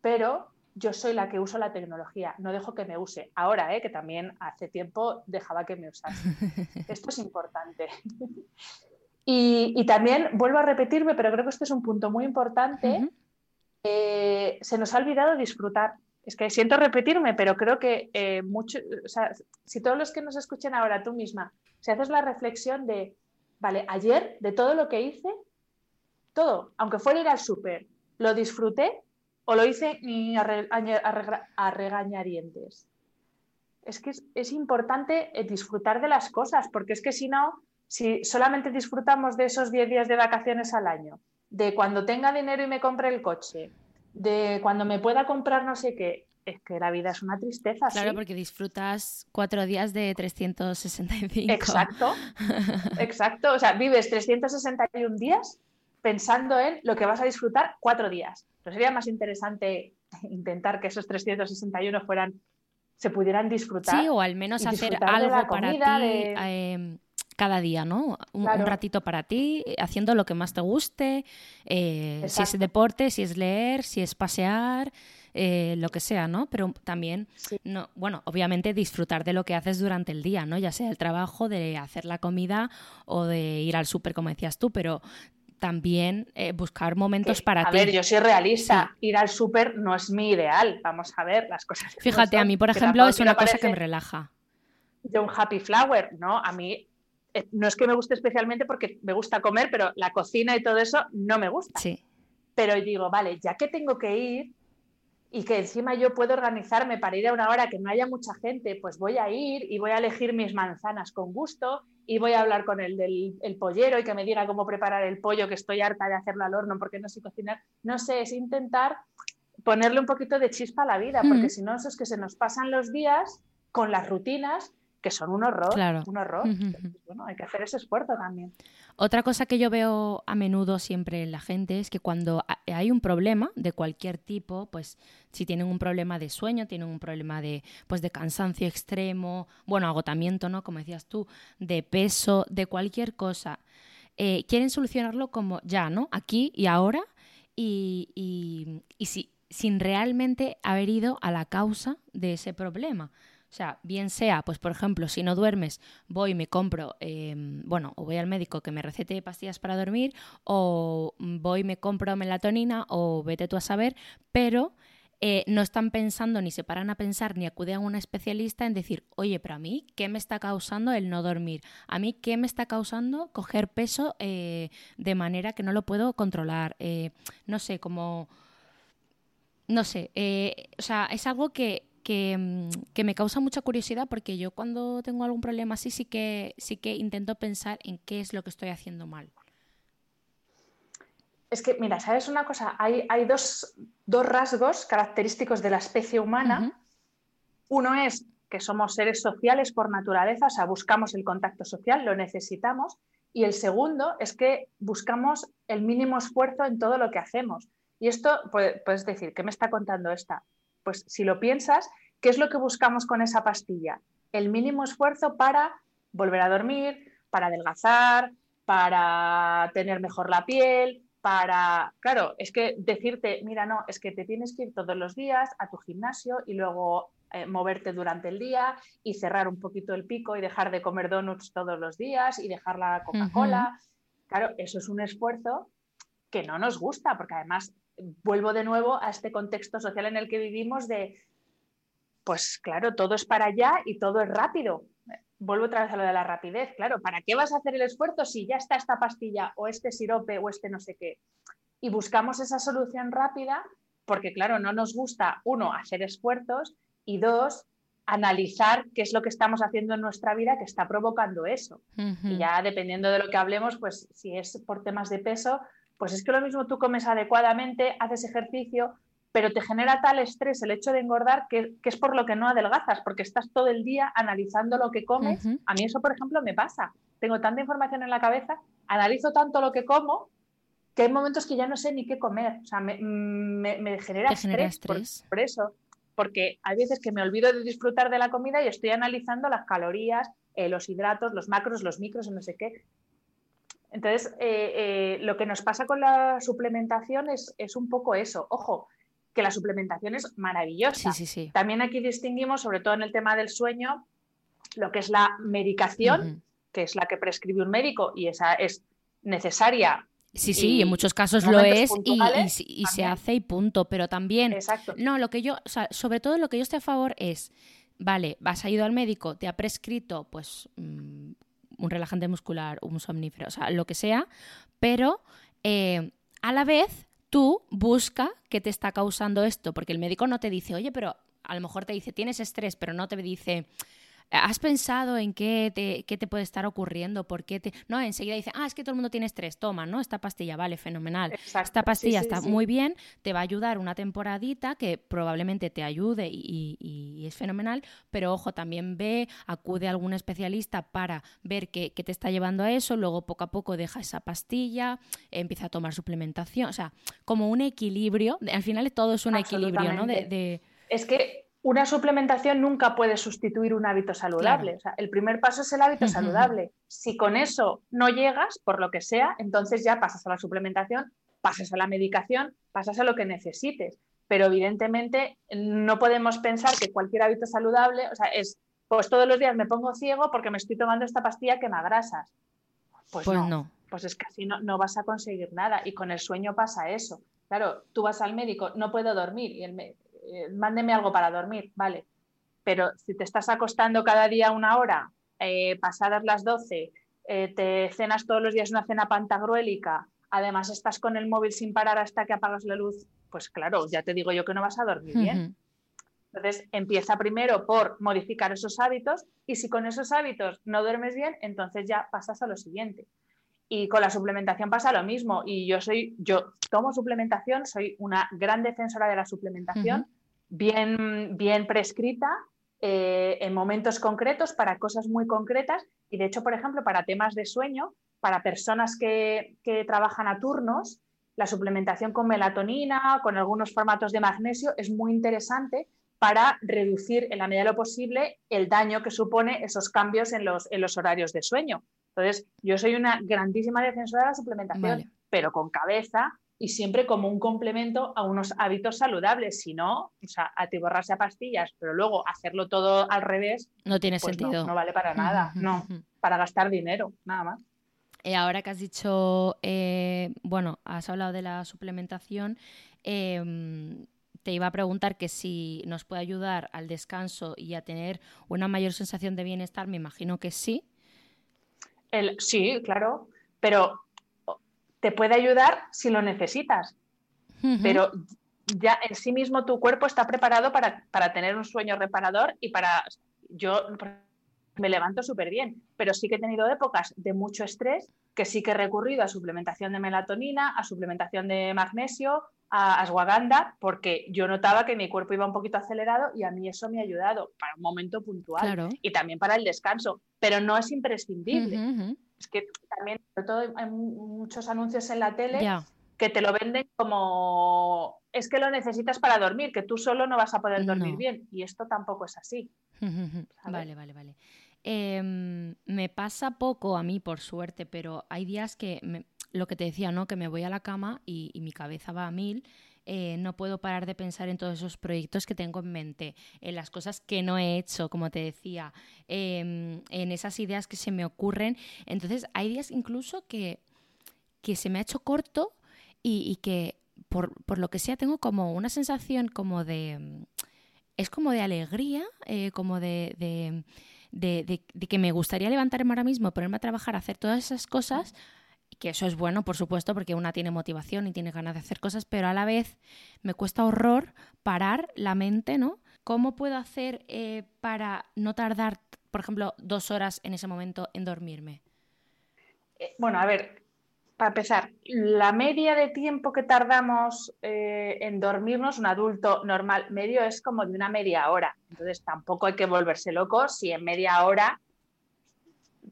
pero yo soy la que uso la tecnología, no dejo que me use. Ahora, ¿eh? que también hace tiempo dejaba que me usase. [laughs] Esto es importante. [laughs] y, también vuelvo a repetirme, pero creo que este es un punto muy importante. Eh, se nos ha olvidado disfrutar. Es que siento repetirme, pero creo que eh, mucho, si todos los que nos escuchen ahora, tú misma, si haces la reflexión de, vale, ayer de todo lo que hice, todo, aunque fuera ir al súper, lo disfruté o lo hice a, regañarientes. Es que es, importante eh, disfrutar de las cosas, porque es que si no, si solamente disfrutamos de esos 10 días de vacaciones al año, de cuando tenga dinero y me compre el coche, de cuando me pueda comprar no sé qué, es que la vida es una tristeza. Claro, porque disfrutas cuatro días de 365. Exacto, exacto. O sea, vives 361 días pensando en lo que vas a disfrutar cuatro días. Pero sería más interesante [laughs] intentar que esos 361 fueran, se pudieran disfrutar. Sí, o al menos hacer algo para ti. Em, cada día, ¿no? Un, ratito para ti, haciendo lo que más te guste, eh, si es deporte, si es leer, si es pasear, eh, lo que sea, ¿no? Pero también, no, bueno, obviamente disfrutar de lo que haces durante el día, ¿no? Ya sea el trabajo, de hacer la comida o de ir al súper, como decías tú, pero también eh, buscar momentos para ti. A ver, yo soy realista. Ir al súper no es mi ideal. Vamos a ver las cosas. Fíjate, a mí, por ejemplo, es una cosa que me relaja. De un happy flower, ¿no? A mí eh, no es que me guste especialmente porque me gusta comer, pero la cocina y todo eso no me gusta. Sí. Pero digo, vale, ya que tengo que ir, y que encima yo puedo organizarme para ir a una hora que no haya mucha gente, pues voy a ir y voy a elegir mis manzanas con gusto y voy a hablar con el del el pollero y que me diga cómo preparar el pollo, que estoy harta de hacerlo al horno porque no sé cocinar. No sé, es intentar ponerle un poquito de chispa a la vida, porque si no, eso es que se nos pasan los días con las rutinas que son un horror, un horror. bueno, hay que hacer ese esfuerzo también. Otra cosa que yo veo a menudo siempre en la gente es que cuando hay un problema de cualquier tipo, pues si tienen un problema de sueño, tienen un problema de, pues de cansancio extremo, bueno, agotamiento, ¿no? Como decías tú, de peso, de cualquier cosa, eh, quieren solucionarlo como ya, ¿no? Aquí y ahora, y, y, y si, sin realmente haber ido a la causa de ese problema. O sea, bien sea, pues por ejemplo, si no duermes, voy y me compro, em, bueno, o voy al médico que me recete pastillas para dormir, o voy y me compro melatonina, o vete tú a saber, pero eh, no están pensando, ni se paran a pensar, ni acuden a un especialista en decir, oye, pero a mí, ¿qué me está causando el no dormir? A mí, ¿qué me está causando coger peso eh, de manera que no lo puedo controlar? Eh, no sé, como... No sé, o sea, es algo que Mm, que, me causa mucha curiosidad porque yo cuando tengo algún problema así sí que, sí que intento pensar en qué es lo que estoy haciendo mal. Es que, mira, ¿sabes una cosa? Hay, hay dos, rasgos característicos de la especie humana. Uno es que somos seres sociales por naturaleza, o sea, buscamos el contacto social, lo necesitamos. Y el segundo es que buscamos el mínimo esfuerzo en todo lo que hacemos. Y esto, puedes decir, ¿qué me está contando esta? Pues si lo piensas, ¿qué es lo que buscamos con esa pastilla? El mínimo esfuerzo para volver a dormir, para adelgazar, para tener mejor la piel, para, claro, es que decirte, mira, no, es que te tienes que ir todos los días a tu gimnasio y luego eh, moverte durante el día y cerrar un poquito el pico y dejar de comer donuts todos los días y dejar la Coca-Cola. Claro, eso es un esfuerzo que no nos gusta, porque además vuelvo de nuevo a este contexto social en el que vivimos de, pues claro, todo es para allá y todo es rápido. Vuelvo otra vez a lo de la rapidez, claro, ¿para qué vas a hacer el esfuerzo si ya está esta pastilla o este sirope o este no sé qué? Y buscamos esa solución rápida porque, claro, no nos gusta, uno, hacer esfuerzos y dos, analizar qué es lo que estamos haciendo en nuestra vida que está provocando eso. Y ya dependiendo de lo que hablemos, pues si es por temas de peso, pues es que lo mismo tú comes adecuadamente, haces ejercicio, pero te genera tal estrés el hecho de engordar que, es por lo que no adelgazas, porque estás todo el día analizando lo que comes. A mí eso, por ejemplo, me pasa. Tengo tanta información en la cabeza, analizo tanto lo que como, que hay momentos que ya no sé ni qué comer. O sea, me, genera, estrés, Por, eso. Porque hay veces que me olvido de disfrutar de la comida y estoy analizando las calorías, eh, los hidratos, los macros, los micros, no sé qué. Entonces, eh, eh, lo que nos pasa con la suplementación es, un poco eso. Ojo, que la suplementación es maravillosa. También aquí distinguimos, sobre todo en el tema del sueño, lo que es la medicación, que es la que prescribe un médico y esa es necesaria. Sí, sí, en muchos casos lo es y, se hace y punto, pero también... Exacto. No, lo que yo, sobre todo lo que yo estoy a favor es, vale, vas a ido al médico, te ha prescrito pues mm, un relajante muscular, un somnífero, o sea, lo que sea, pero eh, a la vez tú busca qué te está causando esto, porque el médico no te dice, oye, pero a lo mejor te dice, tienes estrés, pero no te dice, ¿Has pensado en qué te, qué te puede estar ocurriendo? ¿Por qué te.? No, enseguida dice, ah, es que todo el mundo tiene estrés, toma, ¿no? Esta pastilla, vale, fenomenal. Esta pastilla está muy bien, te va a ayudar una temporadita que probablemente te ayude y, es fenomenal, pero ojo, también ve, acude a algún especialista para ver qué, te está llevando a eso, luego poco a poco deja esa pastilla, empieza a tomar suplementación, o sea, como un equilibrio, al final todo es un equilibrio, ¿no? de... Es que una suplementación nunca puede sustituir un hábito saludable. el primer paso es el hábito saludable. Si con eso no llegas, por lo que sea, entonces ya pasas a la suplementación, pasas a la medicación, pasas a lo que necesites. Pero evidentemente no podemos pensar que cualquier hábito saludable, o sea, es, pues todos los días me pongo ciego porque me estoy tomando esta pastilla que me agrasas. Pues, pues no. Pues es que así no, no vas a conseguir nada. Y con el sueño pasa eso. Claro, tú vas al médico, no puedo dormir, y el, eh, mándeme algo para dormir, vale. Pero si te estás acostando cada día una hora, eh, pasadas las 12, eh, te cenas todos los días una cena pantagruélica, además estás con el móvil sin parar hasta que apagas la luz, pues claro, ya te digo yo que no vas a dormir bien. Entonces, empieza primero por modificar esos hábitos y si con esos hábitos no duermes bien, entonces ya pasas a lo siguiente. Y con la suplementación pasa lo mismo. Y yo soy, yo tomo suplementación, soy una gran defensora de la suplementación, bien, bien prescrita, eh, en momentos concretos, para cosas muy concretas. Y de hecho, por ejemplo, para temas de sueño, para personas que, que trabajan a turnos, la suplementación con melatonina, con algunos formatos de magnesio, es muy interesante para reducir en la medida de lo posible el daño que supone esos cambios en los, en los horarios de sueño. Entonces, yo soy una grandísima defensora de la suplementación, pero con cabeza y siempre como un complemento a unos hábitos saludables. Si no, o sea, atiborrarse a pastillas, pero luego hacerlo todo al revés. No tiene pues sentido. No, vale para nada, no, para gastar dinero, nada más. Eh, ahora que has dicho, eh, bueno, has hablado de la suplementación, em, te iba a preguntar que si nos puede ayudar al descanso y a tener una mayor sensación de bienestar, me imagino que sí. El, sí, claro, pero te puede ayudar si lo necesitas. Pero ya en sí mismo tu cuerpo está preparado para, para tener un sueño reparador y para... Yo me levanto súper bien, pero sí que he tenido épocas de mucho estrés que sí que he recurrido a suplementación de melatonina, a suplementación de magnesio, a ashwagandha, porque yo notaba que mi cuerpo iba un poquito acelerado y a mí eso me ha ayudado para un momento puntual y también para el descanso, pero no es imprescindible. Es que también, sobre todo, hay muchos anuncios en la tele que te lo venden como es que lo necesitas para dormir, que tú solo no vas a poder dormir bien y esto tampoco es así. [laughs] vale, vale, vale. Em, me pasa poco a mí, por suerte, pero hay días que, lo que te decía, ¿no? Que me voy a la cama y, mi cabeza va a mil. Eh, no puedo parar de pensar en todos esos proyectos que tengo en mente, en las cosas que no he hecho, como te decía, em, en esas ideas que se me ocurren. Entonces, hay días incluso que, que se me ha hecho corto y, que, por, por, lo que sea, tengo como una sensación como de... Es como de alegría, eh, como de de, que me gustaría levantarme ahora mismo, ponerme a trabajar, hacer todas esas cosas, que eso es bueno, por supuesto, porque una tiene motivación y tiene ganas de hacer cosas, pero a la vez me cuesta horror parar la mente, ¿no? ¿Cómo puedo hacer eh, para no tardar, por ejemplo, dos horas en ese momento en dormirme? Eh, bueno, a ver, para empezar, la media de tiempo que tardamos eh, en dormirnos, un adulto normal medio, es como de una media hora. Entonces tampoco hay que volverse loco si en media hora,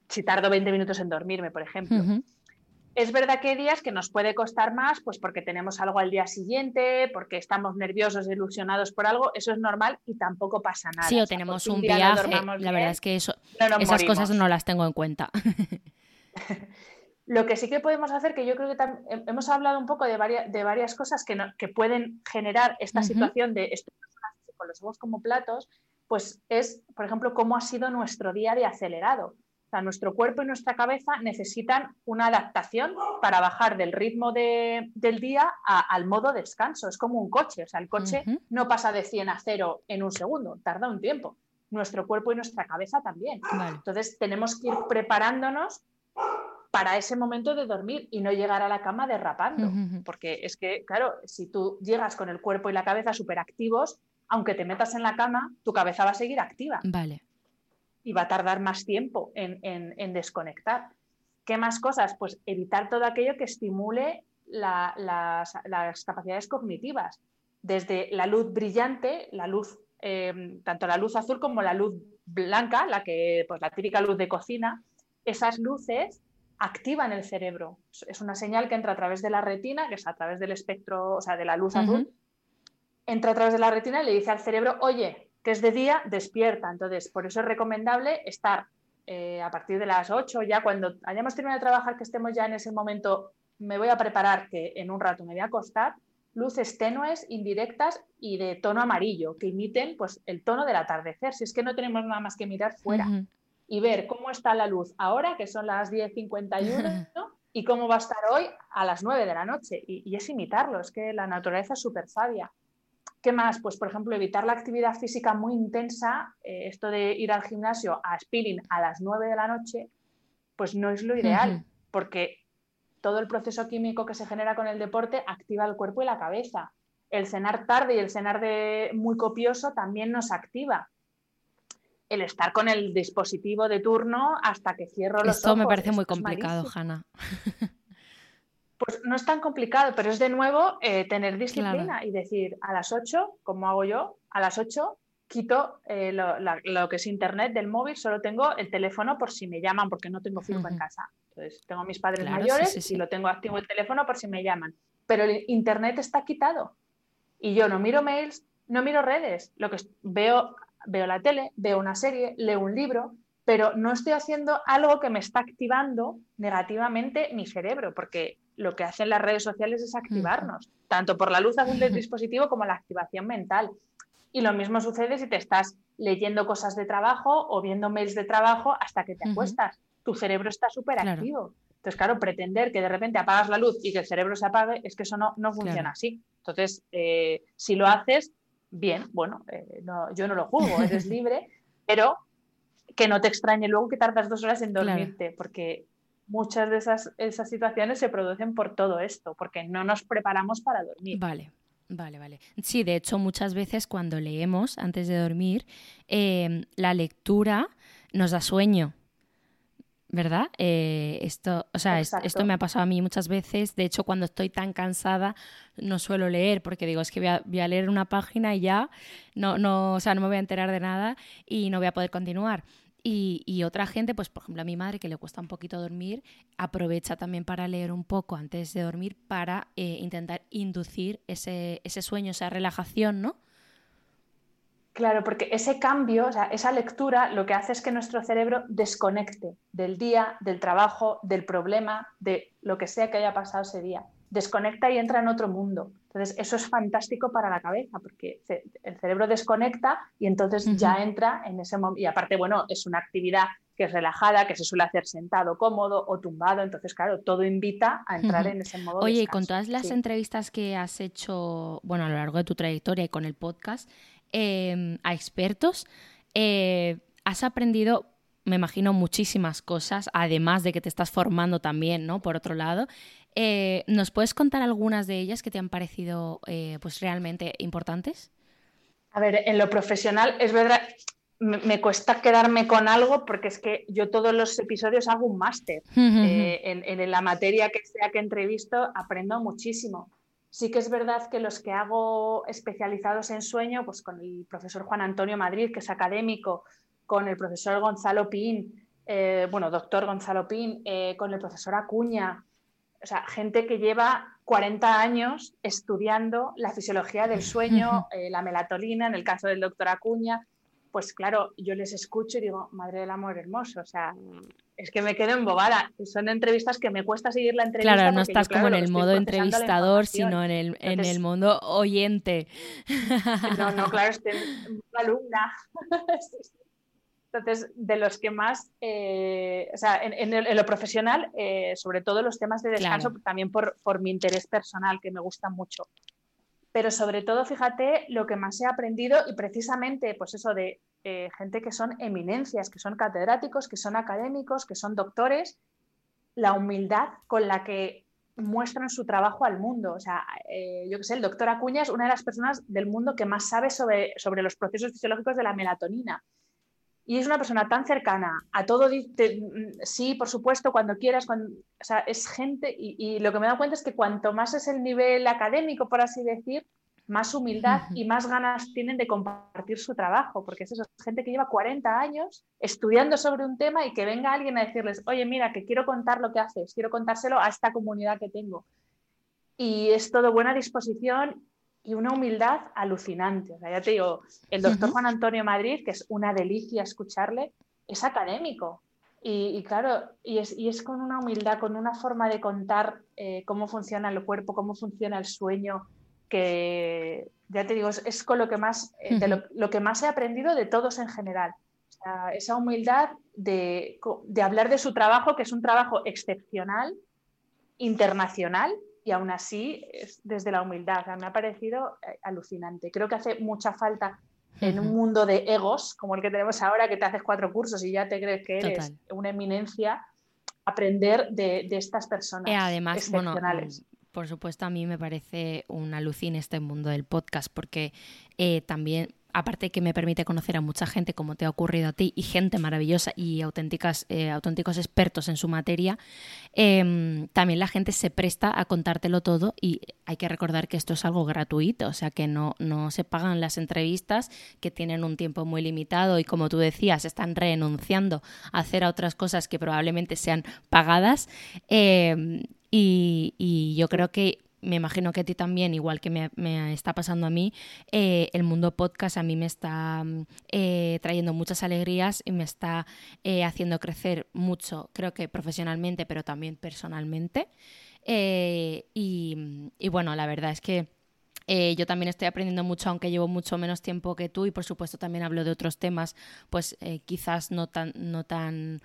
si tardo 20 minutos en dormirme, por ejemplo. Es verdad que hay días que nos puede costar más, pues porque tenemos algo al día siguiente, porque estamos nerviosos, ilusionados por algo, eso es normal y tampoco pasa nada. Sí, o tenemos un, viaje, la verdad es que eso, esas cosas no las tengo en cuenta. [laughs] Lo que sí que podemos hacer, que yo creo que hemos hablado un poco de varias, de varias cosas que, que pueden generar esta situación de con los ojos como platos, pues es, por ejemplo, cómo ha sido nuestro día de acelerado. Sea, nuestro cuerpo y nuestra cabeza necesitan una adaptación para bajar del ritmo del día al modo descanso. Es como un coche, o sea, el coche no pasa de 100 a 0 en un segundo, tarda un tiempo. Nuestro cuerpo y nuestra cabeza también. Entonces, tenemos que ir preparándonos para ese momento de dormir y no llegar a la cama derrapando. Porque es que, claro, si tú llegas con el cuerpo y la cabeza súper activos, aunque te metas en la cama, tu cabeza va a seguir activa. Vale. Y va a tardar más tiempo en, desconectar. ¿Qué más cosas? Pues evitar todo aquello que estimule las, capacidades cognitivas. Desde la luz brillante, la luz, em, tanto la luz azul como la luz blanca, la que, pues la típica luz de cocina, esas luces activan el cerebro. Es una señal que entra a través de la retina, que es a través del espectro, o sea, de la luz azul, entra a través de la retina y le dice al cerebro, oye, que es de día, despierta. Entonces, por eso es recomendable estar eh, a partir de las 8, ya cuando hayamos terminado de trabajar, que estemos ya en ese momento, me voy a preparar, que en un rato me voy a acostar, luces tenues, indirectas y de tono amarillo, que imiten pues, el tono del atardecer. Si es que no tenemos nada más que mirar fuera y ver cómo está la luz ahora, que son las 10.51, y cómo va a estar hoy a las 9 de la noche. Y, es imitarlo, es que la naturaleza es súper sabia. ¿Qué más? Pues, por ejemplo, evitar la actividad física muy intensa, eh, esto de ir al gimnasio a spinning a las 9 de la noche, pues no es lo ideal, porque todo el proceso químico que se genera con el deporte activa el cuerpo y la cabeza el cenar tarde y el cenar de muy copioso también nos activa. El estar con el dispositivo de turno hasta que cierro los ojos. Esto me parece muy complicado, Hanna. [laughs] Pues no es tan complicado, pero es de nuevo eh, tener disciplina y decir a las 8, como hago yo, a las 8 quito eh, lo, que es internet del móvil, solo tengo el teléfono por si me llaman, porque no tengo fijo en casa. Entonces, tengo a mis padres mayores y lo tengo activo el teléfono por si me llaman. Pero el internet está quitado. Y yo no miro mails, no miro redes. Lo que veo, veo la tele, veo una serie, leo un libro, pero no estoy haciendo algo que me está activando negativamente mi cerebro, porque lo que hacen las redes sociales es activarnos, tanto por la luz azul del dispositivo como la activación mental. Y lo mismo sucede si te estás leyendo cosas de trabajo o viendo mails de trabajo hasta que te acuestas. Tu cerebro está súper activo. Entonces, claro, pretender que de repente apagas la luz y que el cerebro se apague, es que eso no, no funciona así. Entonces, eh, si lo haces, bien, bueno, eh, no, yo no lo juzgo, eres [laughs] libre, pero que no te extrañe luego que tardas dos horas en dormirte, porque muchas de esas, esas situaciones se producen por todo esto, porque no nos preparamos para dormir. Vale. Vale, vale. Sí, de hecho, muchas veces cuando leemos antes de dormir, em, la lectura nos da sueño. ¿Verdad? Eh, esto, o sea, esto me ha pasado a mí muchas veces. De hecho, cuando estoy tan cansada, no suelo leer, porque digo, es que voy a, voy a leer una página y ya no, no, o sea, no me voy a enterar de nada y no voy a poder continuar. Y, otra gente, pues por ejemplo a mi madre que le cuesta un poquito dormir, aprovecha también para leer un poco antes de dormir para eh, intentar inducir ese, ese sueño, esa relajación, ¿no? Claro, porque ese cambio, o sea, esa lectura, lo que hace es que nuestro cerebro desconecte del día, del trabajo, del problema, de lo que sea que haya pasado ese día. Desconecta y entra en otro mundo. Entonces, eso es fantástico para la cabeza, porque el cerebro desconecta y entonces ya entra en ese momento. Y aparte, bueno, es una actividad que es relajada, que se suele hacer sentado, cómodo o tumbado. Entonces, claro, todo invita a entrar en ese modo. Oye, y con todas las entrevistas que has hecho, bueno, a lo largo de tu trayectoria y con el podcast, em, a expertos, eh, has aprendido me imagino muchísimas cosas, además de que te estás formando también, ¿no? Por otro lado, eh, ¿Nos puedes contar algunas de ellas que te han parecido eh, pues realmente importantes? A ver, en lo profesional es verdad, me, cuesta quedarme con algo porque es que yo todos los episodios hago un máster. [laughs] Eh, en, la materia que sea que entrevisto aprendo muchísimo. Sí que es verdad que los que hago especializados en sueño, pues con el profesor Juan Antonio Madrid, que es académico, con el profesor Gonzalo Pin, bueno, doctor Gonzalo Pin, con el profesor Acuña, o sea, gente que lleva 40 años estudiando la fisiología del sueño, eh, la melatonina, en el caso del doctor Acuña, pues claro, yo les escucho y digo, madre del amor hermoso, o sea, es que me quedo embobada. Son entrevistas que me cuesta seguir la entrevista. Claro, no estás como en el modo entrevistador, sino en el, en el mundo oyente. No, no, claro, estoy alumna. [laughs] Entonces, de los que más, eh, o sea, en, lo profesional, eh, sobre todo los temas de descanso, también por, mi interés personal, que me gustan mucho. Pero sobre todo, fíjate lo que más he aprendido y precisamente, pues eso de eh, gente que son eminencias, que son catedráticos, que son académicos, que son doctores, la humildad con la que muestran su trabajo al mundo. O sea, yo qué sé, el doctor Acuña es una de las personas del mundo que más sabe sobre, sobre los procesos fisiológicos de la melatonina y es una persona tan cercana a todo, sí, por supuesto, cuando quieras, cuando, o sea, es gente y, lo que me he dado cuenta es que cuanto más es el nivel académico, por así decir, más humildad y más ganas tienen de compartir su trabajo, porque es eso, es gente que lleva 40 años estudiando sobre un tema y que venga alguien a decirles, oye, mira, que quiero contar lo que haces, quiero contárselo a esta comunidad que tengo. Y es todo buena disposición y una humildad alucinante. O sea, ya te digo, el doctor Juan Antonio Madrid, que es una delicia escucharle, es académico. Y, claro, y es, y es, con una humildad, con una forma de contar eh, cómo funciona el cuerpo, cómo funciona el sueño, que ya te digo, es, con lo que, más, eh, de lo, que más he aprendido de todos en general. O sea, esa humildad de, de hablar de su trabajo, que es un trabajo excepcional, internacional, y aún así es desde la humildad. me ha parecido eh, alucinante. Creo que hace mucha falta en un mundo de egos como el que tenemos ahora, que te haces cuatro cursos y ya te crees que eres una eminencia, aprender de, estas personas. Y además, bueno, por supuesto, a mí me parece una alucin este mundo del podcast, porque eh, también aparte que me permite conocer a mucha gente como te ha ocurrido a ti y gente maravillosa y auténticas, eh, auténticos expertos en su materia, em, también la gente se presta a contártelo todo y hay que recordar que esto es algo gratuito, o sea que no, no se pagan las entrevistas que tienen un tiempo muy limitado y como tú decías, están renunciando a hacer otras cosas que probablemente sean pagadas. Em, y, yo creo que me imagino que a ti también, igual que me, está pasando a mí, eh, el mundo podcast a mí me está mm, eh, trayendo muchas alegrías y me está eh, haciendo crecer mucho, creo que profesionalmente, pero también personalmente. Y, y, bueno, la verdad es que... yo también estoy aprendiendo mucho, aunque llevo mucho menos tiempo que tú y por supuesto también hablo de otros temas, pues quizás no tan, no tan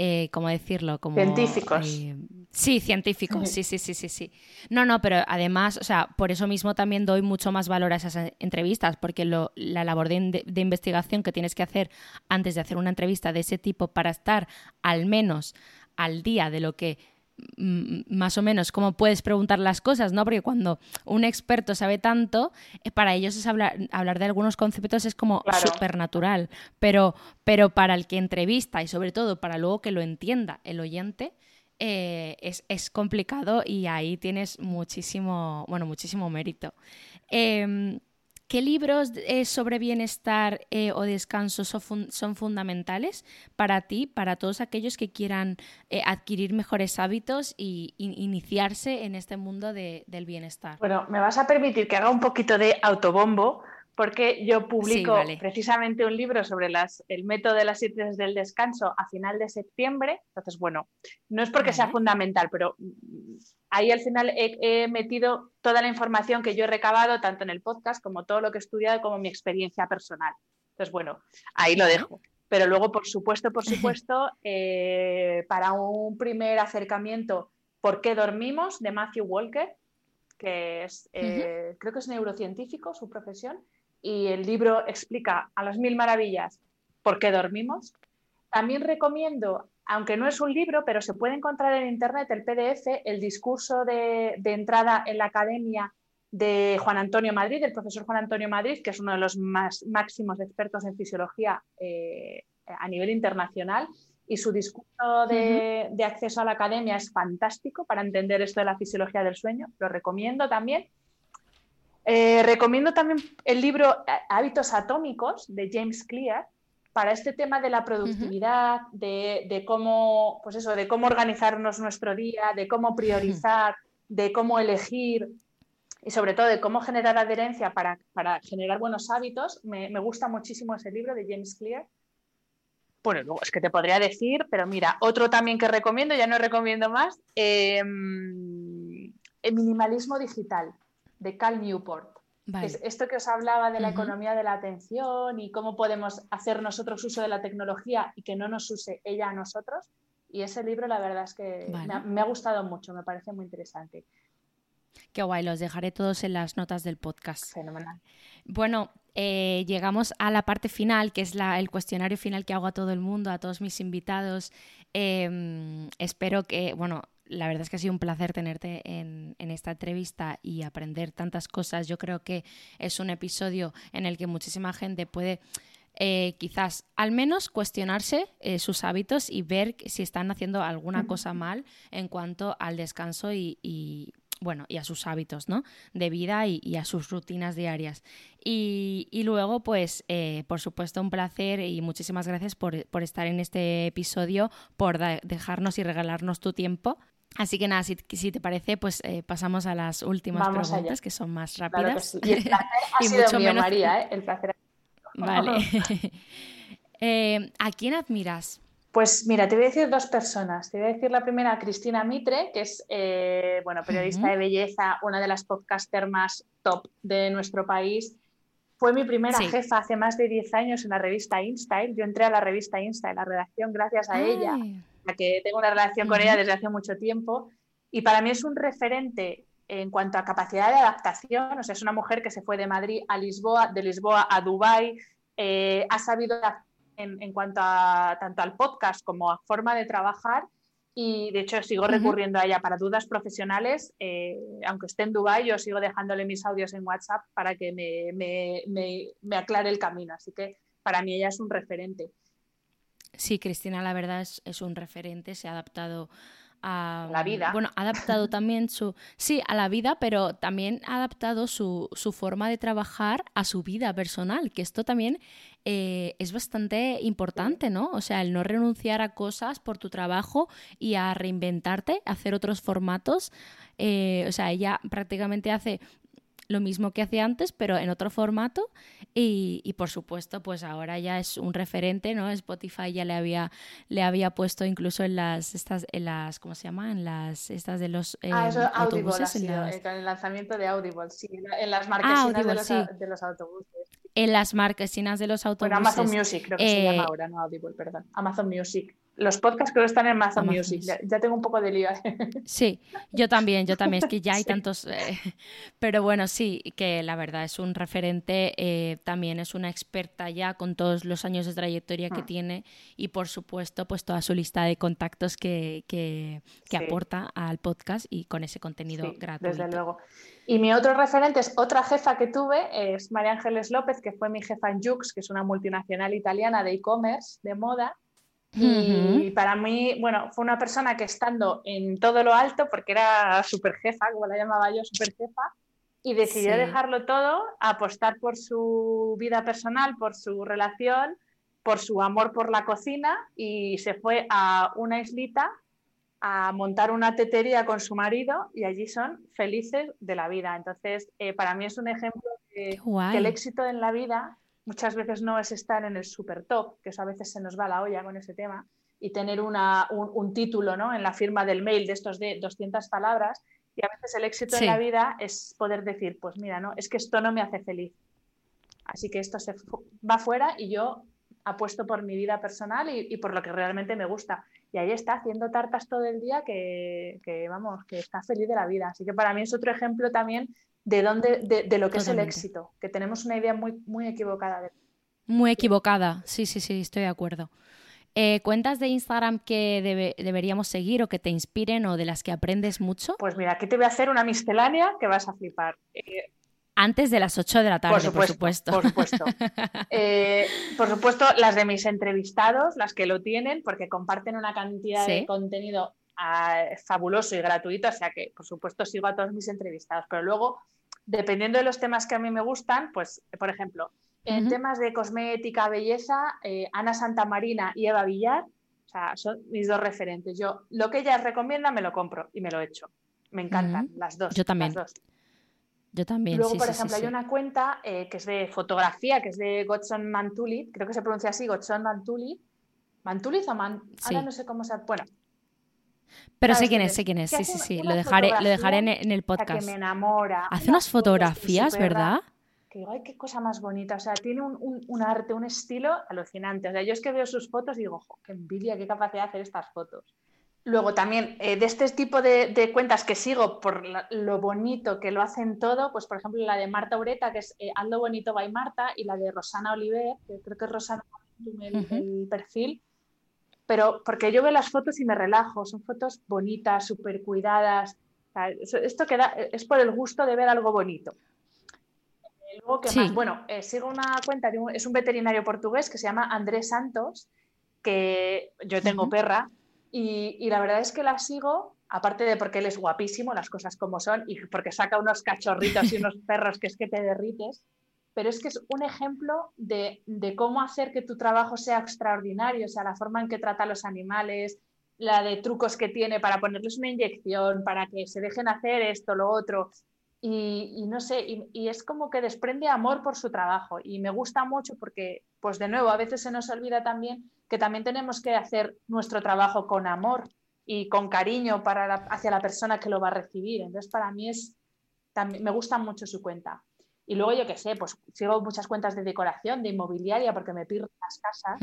eh, ¿cómo decirlo? Como, científicos. Eh, sí, científicos, sí, sí, sí, sí, sí. No, no, pero además, o sea, por eso mismo también doy mucho más valor a esas entrevistas, porque lo, la labor de, de investigación que tienes que hacer antes de hacer una entrevista de ese tipo para estar al menos al día de lo que más o menos cómo puedes preguntar las cosas, ¿no? Porque cuando un experto sabe tanto, eh, para ellos es hablar, hablar de algunos conceptos es como supernatural, pero, pero para el que entrevista y sobre todo para luego que lo entienda el oyente, eh, es, es, complicado y ahí tienes muchísimo, bueno, muchísimo mérito. Em, ¿Qué libros eh, sobre bienestar eh, o descanso son, fundamentales para ti, para todos aquellos que quieran eh, adquirir mejores hábitos y, iniciarse en este mundo del bienestar? Bueno, me vas a permitir que haga un poquito de autobombo porque yo publico precisamente un libro sobre las, el método de las siete del descanso a final de septiembre. Entonces, bueno, no es porque sea fundamental, pero mm, ahí al final he, metido toda la información que yo he recabado, tanto en el podcast como todo lo que he estudiado, como mi experiencia personal. Entonces, bueno, ahí lo dejo. Pero luego, por supuesto, por supuesto, [laughs] eh, para un primer acercamiento, ¿por qué dormimos? de Matthew Walker, que es, eh, creo que es neurocientífico, su profesión y el libro explica a las mil maravillas por qué dormimos. También recomiendo, aunque no es un libro, pero se puede encontrar en Internet el PDF, el discurso de, entrada en la academia de Juan Antonio Madrid, el profesor Juan Antonio Madrid, que es uno de los más máximos expertos en fisiología eh, a nivel internacional. Y su discurso de, de, acceso a la academia es fantástico para entender esto de la fisiología del sueño. Lo recomiendo también. Eh, recomiendo también el libro eh, Hábitos Atómicos de James Clear para este tema de la productividad, de, cómo, pues eso, de cómo organizarnos nuestro día, de cómo priorizar, de cómo elegir y sobre todo de cómo generar adherencia para, generar buenos hábitos. Me, gusta muchísimo ese libro de James Clear. Bueno, luego es que te podría decir, pero mira, otro también que recomiendo, ya no recomiendo más, em, el minimalismo digital de Cal Newport. Es esto que os hablaba de la economía de la atención y cómo podemos hacer nosotros uso de la tecnología y que no nos use ella a nosotros. Y ese libro la verdad es que me, ha, gustado mucho, me parece muy interesante. Qué guay, los dejaré todos en las notas del podcast. Fenomenal. Bueno, eh, llegamos a la parte final, que es la, el cuestionario final que hago a todo el mundo, a todos mis invitados. Em, espero que, bueno, la verdad es que ha sido un placer tenerte en, esta entrevista y aprender tantas cosas. Yo creo que es un episodio en el que muchísima gente puede eh, quizás al menos cuestionarse eh, sus hábitos y ver si están haciendo alguna cosa mal en cuanto al descanso y, bueno, y a sus hábitos, ¿no? De vida y, a sus rutinas diarias. Y, luego, pues, eh, por supuesto, un placer y muchísimas gracias por, estar en este episodio, por dejarnos y regalarnos tu tiempo. Así que nada, si, te parece, pues eh, pasamos a las últimas preguntas que son más rápidas. Y el placer ha sido mío, María, ¿eh? El placer. Vale. [laughs] Eh, ¿A quién admiras? Pues mira, te voy a decir dos personas. Te voy a decir la primera, Cristina Mitre, que es eh, bueno, periodista de belleza, una de las podcasters más top de nuestro país. Fue mi primera jefa hace más de 10 años en la revista InStyle. Yo entré a la revista InStyle, la redacción, gracias a ella que tengo una relación con ella desde hace mucho tiempo y para mí es un referente en cuanto a capacidad de adaptación, o sea, es una mujer que se fue de Madrid a Lisboa, de Lisboa a Dubái, eh, ha sabido en, en, cuanto a tanto al podcast como a forma de trabajar y de hecho sigo recurriendo a ella para dudas profesionales, eh, aunque esté en Dubái, yo sigo dejándole mis audios en WhatsApp para que me, aclare el camino. Así que para mí ella es un referente. Sí, Cristina, la verdad es, es un referente, se ha adaptado a la vida. Bueno, ha adaptado [laughs] también su. Sí, a la vida, pero también ha adaptado su, su forma de trabajar a su vida personal, que esto también eh, es bastante importante, ¿no? O sea, el no renunciar a cosas por tu trabajo y a reinventarte, hacer otros formatos. Eh, o sea, ella prácticamente hace lo mismo que hacía antes, pero en otro formato. Y, por supuesto, pues ahora ya es un referente, ¿no? Spotify ya le había, le había puesto incluso en las, estas, en las, ¿cómo se llama? En las, estas de los eh, ah, eso, autobuses. Audible, en con el lanzamiento de Audible, sí, en las marquesinas ah, de, los, de los autobuses en las marquesinas de los autobuses. Bueno, Amazon Music creo que se llama eh, ahora, no Audible, perdón. Amazon Music. Los podcasts creo que están en Amazon, Music. Ya, tengo un poco de lío. [laughs] Sí, yo también, yo también. Es que ya hay [laughs] tantos. Eh, pero bueno, sí, que la verdad es un referente. Eh, también es una experta ya con todos los años de trayectoria que ah. tiene y, por supuesto, pues toda su lista de contactos que, que, aporta al podcast y con ese contenido gratuito. Desde luego. Y mi otro referente es otra jefa que tuve, es María Ángeles López, que fue mi jefa en Jux, que es una multinacional italiana de e-commerce, de moda y para mí, bueno, fue una persona que estando en todo lo alto, porque era super jefa, como la llamaba yo, super jefa, y decidió dejarlo todo, apostar por su vida personal, por su relación, por su amor por la cocina y se fue a una islita a montar una tetería con su marido y allí son felices de la vida. Entonces, eh, para mí es un ejemplo de que el éxito en la vida muchas veces no es estar en el super top, que eso a veces se nos va la olla con ese tema, y tener una, un, título ¿no? en la firma del mail de estos de 200 palabras. Y a veces el éxito en la vida es poder decir, pues mira, no, es que esto no me hace feliz. Así que esto se va fuera y yo apuesto por mi vida personal y, por lo que realmente me gusta. Y ahí está, haciendo tartas todo el día que, que, vamos, que está feliz de la vida. Así que para mí es otro ejemplo también de, dónde, de, lo que es el éxito, que tenemos una idea muy, muy equivocada. De... Muy equivocada, sí, sí, sí, estoy de acuerdo. Eh, ¿Cuentas de Instagram que deberíamos seguir o que te inspiren o de las que aprendes mucho? Pues mira, aquí te voy a hacer una miscelánea que vas a flipar. Eh, Antes de las 8 de la tarde, por supuesto. Por supuesto. [laughs] Eh, por supuesto, las de mis entrevistados, las que lo tienen, porque comparten una cantidad de contenido ah, fabuloso y gratuito, o sea que, por supuesto, sigo a todos mis entrevistados. Pero luego dependiendo de los temas que a mí me gustan, pues, por ejemplo, en temas de cosmética, belleza, eh, Ana Santamarina y Eva Villar, o sea, son mis dos referentes. Yo, lo que ellas recomiendan, me lo compro y me lo echo. Me encantan las dos. Yo también. Yo también. Luego, por ejemplo, hay una cuenta eh, que es de fotografía, que es de Godson Mantuli, creo que se pronuncia así, Godson Mantuli. ¿Mantuliz o Man? Ahora no sé cómo se. Bueno, pero sé quién es, sé quién es, sí, sí, sí, lo dejaré, lo dejaré en, el podcast. Que me enamora. Hace unas fotografías, ¿verdad? Que digo, ay, qué cosa más bonita. O sea, tiene un, arte, un estilo alucinante. O sea, yo es que veo sus fotos y digo, qué envidia, qué capacidad de hacer estas fotos. Luego también, eh, de este tipo de, cuentas que sigo por lo bonito que lo hacen todo, pues por ejemplo la de Marta Ureta, que es eh, Ando Bonito by Marta, y la de Rosana Oliver, que creo que es Rosana el, el perfil, pero porque yo veo las fotos y me relajo, son fotos bonitas, súper cuidadas. esto queda, es por el gusto de ver algo bonito. Eh, luego, ¿qué más? Bueno, eh, sigo una cuenta, de un, es un veterinario portugués que se llama Andrés Santos, que yo tengo perra, y, y, la verdad es que la sigo, aparte de porque él es guapísimo, las cosas como son, y porque saca unos cachorritos y unos [laughs] perros que es que te derrites, pero es que es un ejemplo de, cómo hacer que tu trabajo sea extraordinario, o sea, la forma en que trata a los animales, la de trucos que tiene para ponerles una inyección, para que se dejen hacer esto, lo otro. Y, no sé, y, es como que desprende amor por su trabajo y me gusta mucho porque, pues de nuevo, a veces se nos olvida también que también tenemos que hacer nuestro trabajo con amor y con cariño para hacia la persona que lo va a recibir. Entonces, para mí es, también, me gusta mucho su cuenta. Y luego yo qué sé, pues sigo muchas cuentas de decoración, de inmobiliaria, porque me pierdo las casas.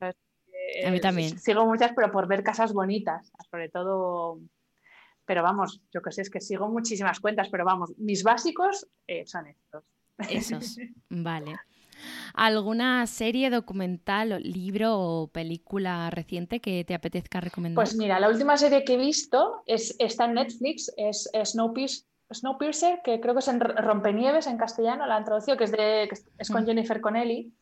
Eh, a mí también. Sigo muchas, pero por ver casas bonitas, sobre todo. Pero vamos, yo qué sé, es que sigo muchísimas cuentas, pero vamos, mis básicos eh, son estos. Esos, [laughs] vale. ¿Alguna serie, documental, libro o película reciente que te apetezca recomendar? Pues mira, la última serie que he visto es, está en Netflix, es, Snowpiercer, que creo que es en Rompenieves en castellano, la han traducido, que es, de, es con mm. Jennifer Connelly.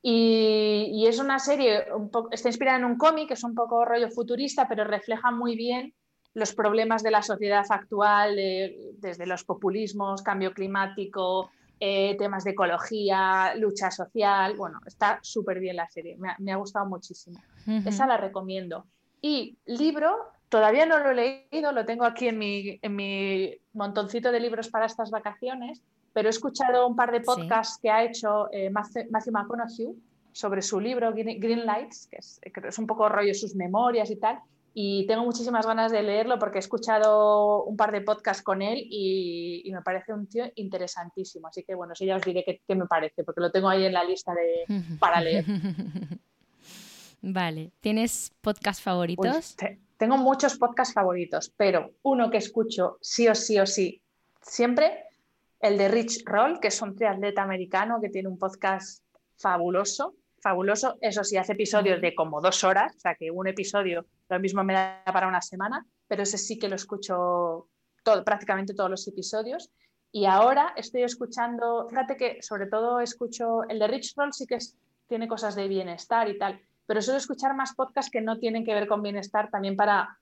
Y, es una serie, está inspirada en un cómic, que es un poco rollo futurista, pero refleja muy bien los problemas de la sociedad actual, desde los populismos, cambio climático, eh, temas de ecología, lucha social. Bueno, está súper bien la serie, me ha, gustado muchísimo. Esa la recomiendo. Y libro, todavía no lo he leído, lo tengo aquí en mi, en mi montoncito de libros para estas vacaciones, pero he escuchado un par de podcasts que ha hecho eh, Matthew McConaughey sobre su libro Green Lights, que es, que es un poco rollo sus memorias y tal, y tengo muchísimas ganas de leerlo porque he escuchado un par de podcasts con él y, me parece un tío interesantísimo. Así que bueno, sí ya os diré qué, me parece, porque lo tengo ahí en la lista de, para leer. [laughs] Vale, ¿tienes podcast favoritos? Tengo muchos podcasts favoritos, pero uno que escucho sí o sí o sí siempre, el de Rich Roll, que es un triatleta americano que tiene un podcast fabuloso, fabuloso. Eso sí, hace episodios de como dos horas, o sea que un episodio lo mismo me da para una semana, pero ese sí que lo escucho todo, prácticamente todos los episodios. Y ahora estoy escuchando, fíjate que sobre todo escucho el de Rich Roll, sí que tiene cosas de bienestar y tal, pero suelo escuchar más podcasts que no tienen que ver con bienestar también para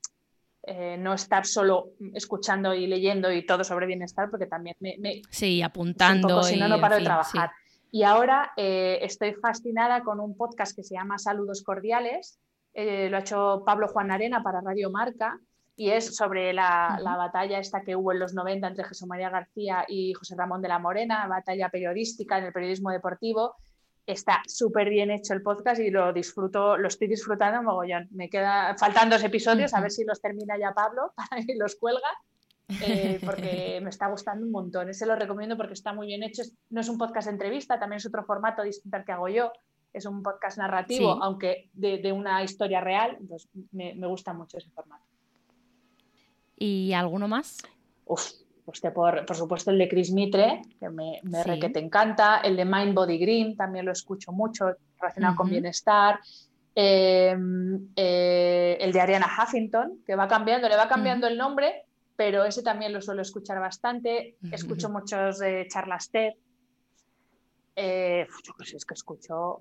eh, no estar solo escuchando y leyendo y todo sobre bienestar, porque también me... sí, apuntando. si no, no paro de trabajar. Y ahora eh, estoy fascinada con un podcast que se llama Saludos Cordiales. Eh, lo ha hecho Pablo Juan Arena para Radio Marca y es sobre la, batalla esta que hubo en los 90 entre Jesús María García y José Ramón de la Morena, batalla periodística en el periodismo deportivo. Está súper bien hecho el podcast y lo disfruto, lo estoy disfrutando mogollón. Me queda faltan dos episodios, a ver si los termina ya Pablo [laughs] para que los cuelga eh, porque me está gustando un montón. Ese lo recomiendo porque está muy bien hecho. No es un podcast de entrevista, también es otro formato distinto al que hago yo. Es un podcast narrativo, aunque de, una historia real. Entonces, me, gusta mucho ese formato. ¿Y alguno más? Uf, pues por, por, supuesto el de Chris Mitre, que me, me que te encanta. El de Mind Body Green, también lo escucho mucho, relacionado con bienestar. Em, eh, el de Ariana Huffington, que va cambiando, le va cambiando el nombre, pero ese también lo suelo escuchar bastante. Escucho muchos de charlas TED. Eh, yo es que escucho.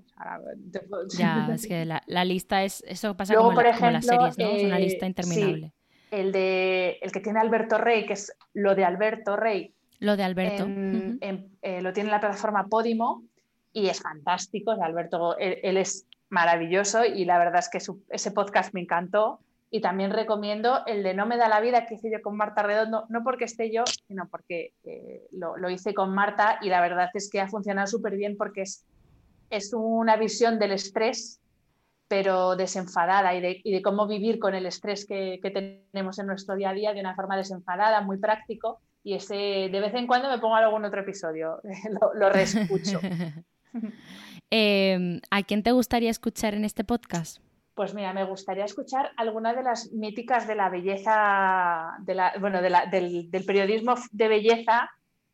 ya, es que la, lista es. Eso pasa como, por ejemplo, las series, ¿no? es una eh, lista interminable. El, de, el que tiene Alberto Rey, que es lo de Alberto Rey. Lo de Alberto. Eh, lo tiene en la plataforma Podimo y es fantástico. Alberto, él, es maravilloso y la verdad es que ese podcast me encantó. Y también recomiendo el de No me da la vida que hice yo con Marta Redondo, no porque esté yo, sino porque eh, lo, hice con Marta y la verdad es que ha funcionado súper bien porque es, es una visión del estrés, pero desenfadada y de, cómo vivir con el estrés que, tenemos en nuestro día a día de una forma desenfadada, muy práctico. Y ese de vez en cuando me pongo algún otro episodio, [laughs] lo, lo reescucho. [laughs] Em, ¿A quién te gustaría escuchar en este podcast? Pues mira, me gustaría escuchar alguna de las míticas de la belleza, de la, bueno, del, periodismo de belleza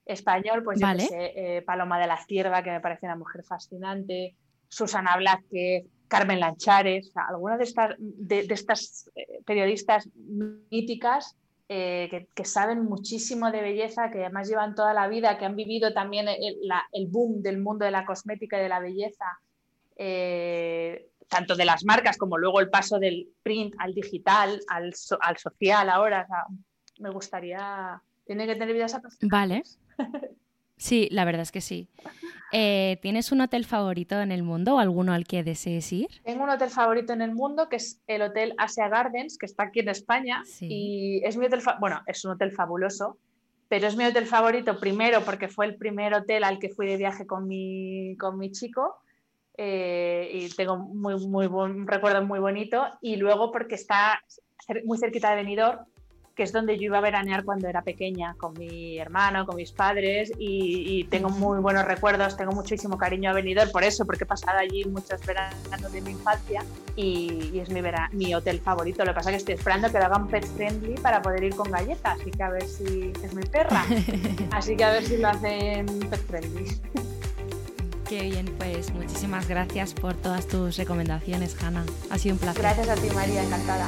español, pues eh, Paloma de la Cierva, que me parece una mujer fascinante, Susana Blázquez, Carmen Lanchares, algunas de estas, de, estas eh, periodistas míticas eh, que, saben muchísimo de belleza, que además llevan toda la vida, que han vivido también el, el boom del mundo de la cosmética y de la belleza tanto de las marcas como luego el paso del print al digital, al, al social ahora. me gustaría. Tiene que tener vidas apasionadas. Vale. [laughs] Sí, la verdad es que sí. Eh, ¿Tienes un hotel favorito en el mundo o alguno al que desees ir? Tengo un hotel favorito en el mundo que es el Hotel Asia Gardens, que está aquí en España. Y es mi hotel, bueno, es un hotel fabuloso, pero es mi hotel favorito primero porque fue el primer hotel al que fui de viaje con mi, con mi chico eh, y tengo muy, muy un recuerdo muy bonito. Y luego porque está muy cerquita de Benidorm, que es donde yo iba a veranear cuando era pequeña, con mi hermano, con mis padres, y, tengo muy buenos recuerdos, tengo muchísimo cariño a Benidorm por eso, porque he pasado allí muchos veranos de mi infancia y, es mi, mi hotel favorito. Lo que pasa es que estoy esperando que lo hagan pet friendly para poder ir con galletas, así que a ver si es mi perra, [laughs] así que a ver si lo hacen pet friendly. Qué bien, pues muchísimas gracias por todas tus recomendaciones, Hanna. Ha sido un placer. Gracias a ti, María, encantada.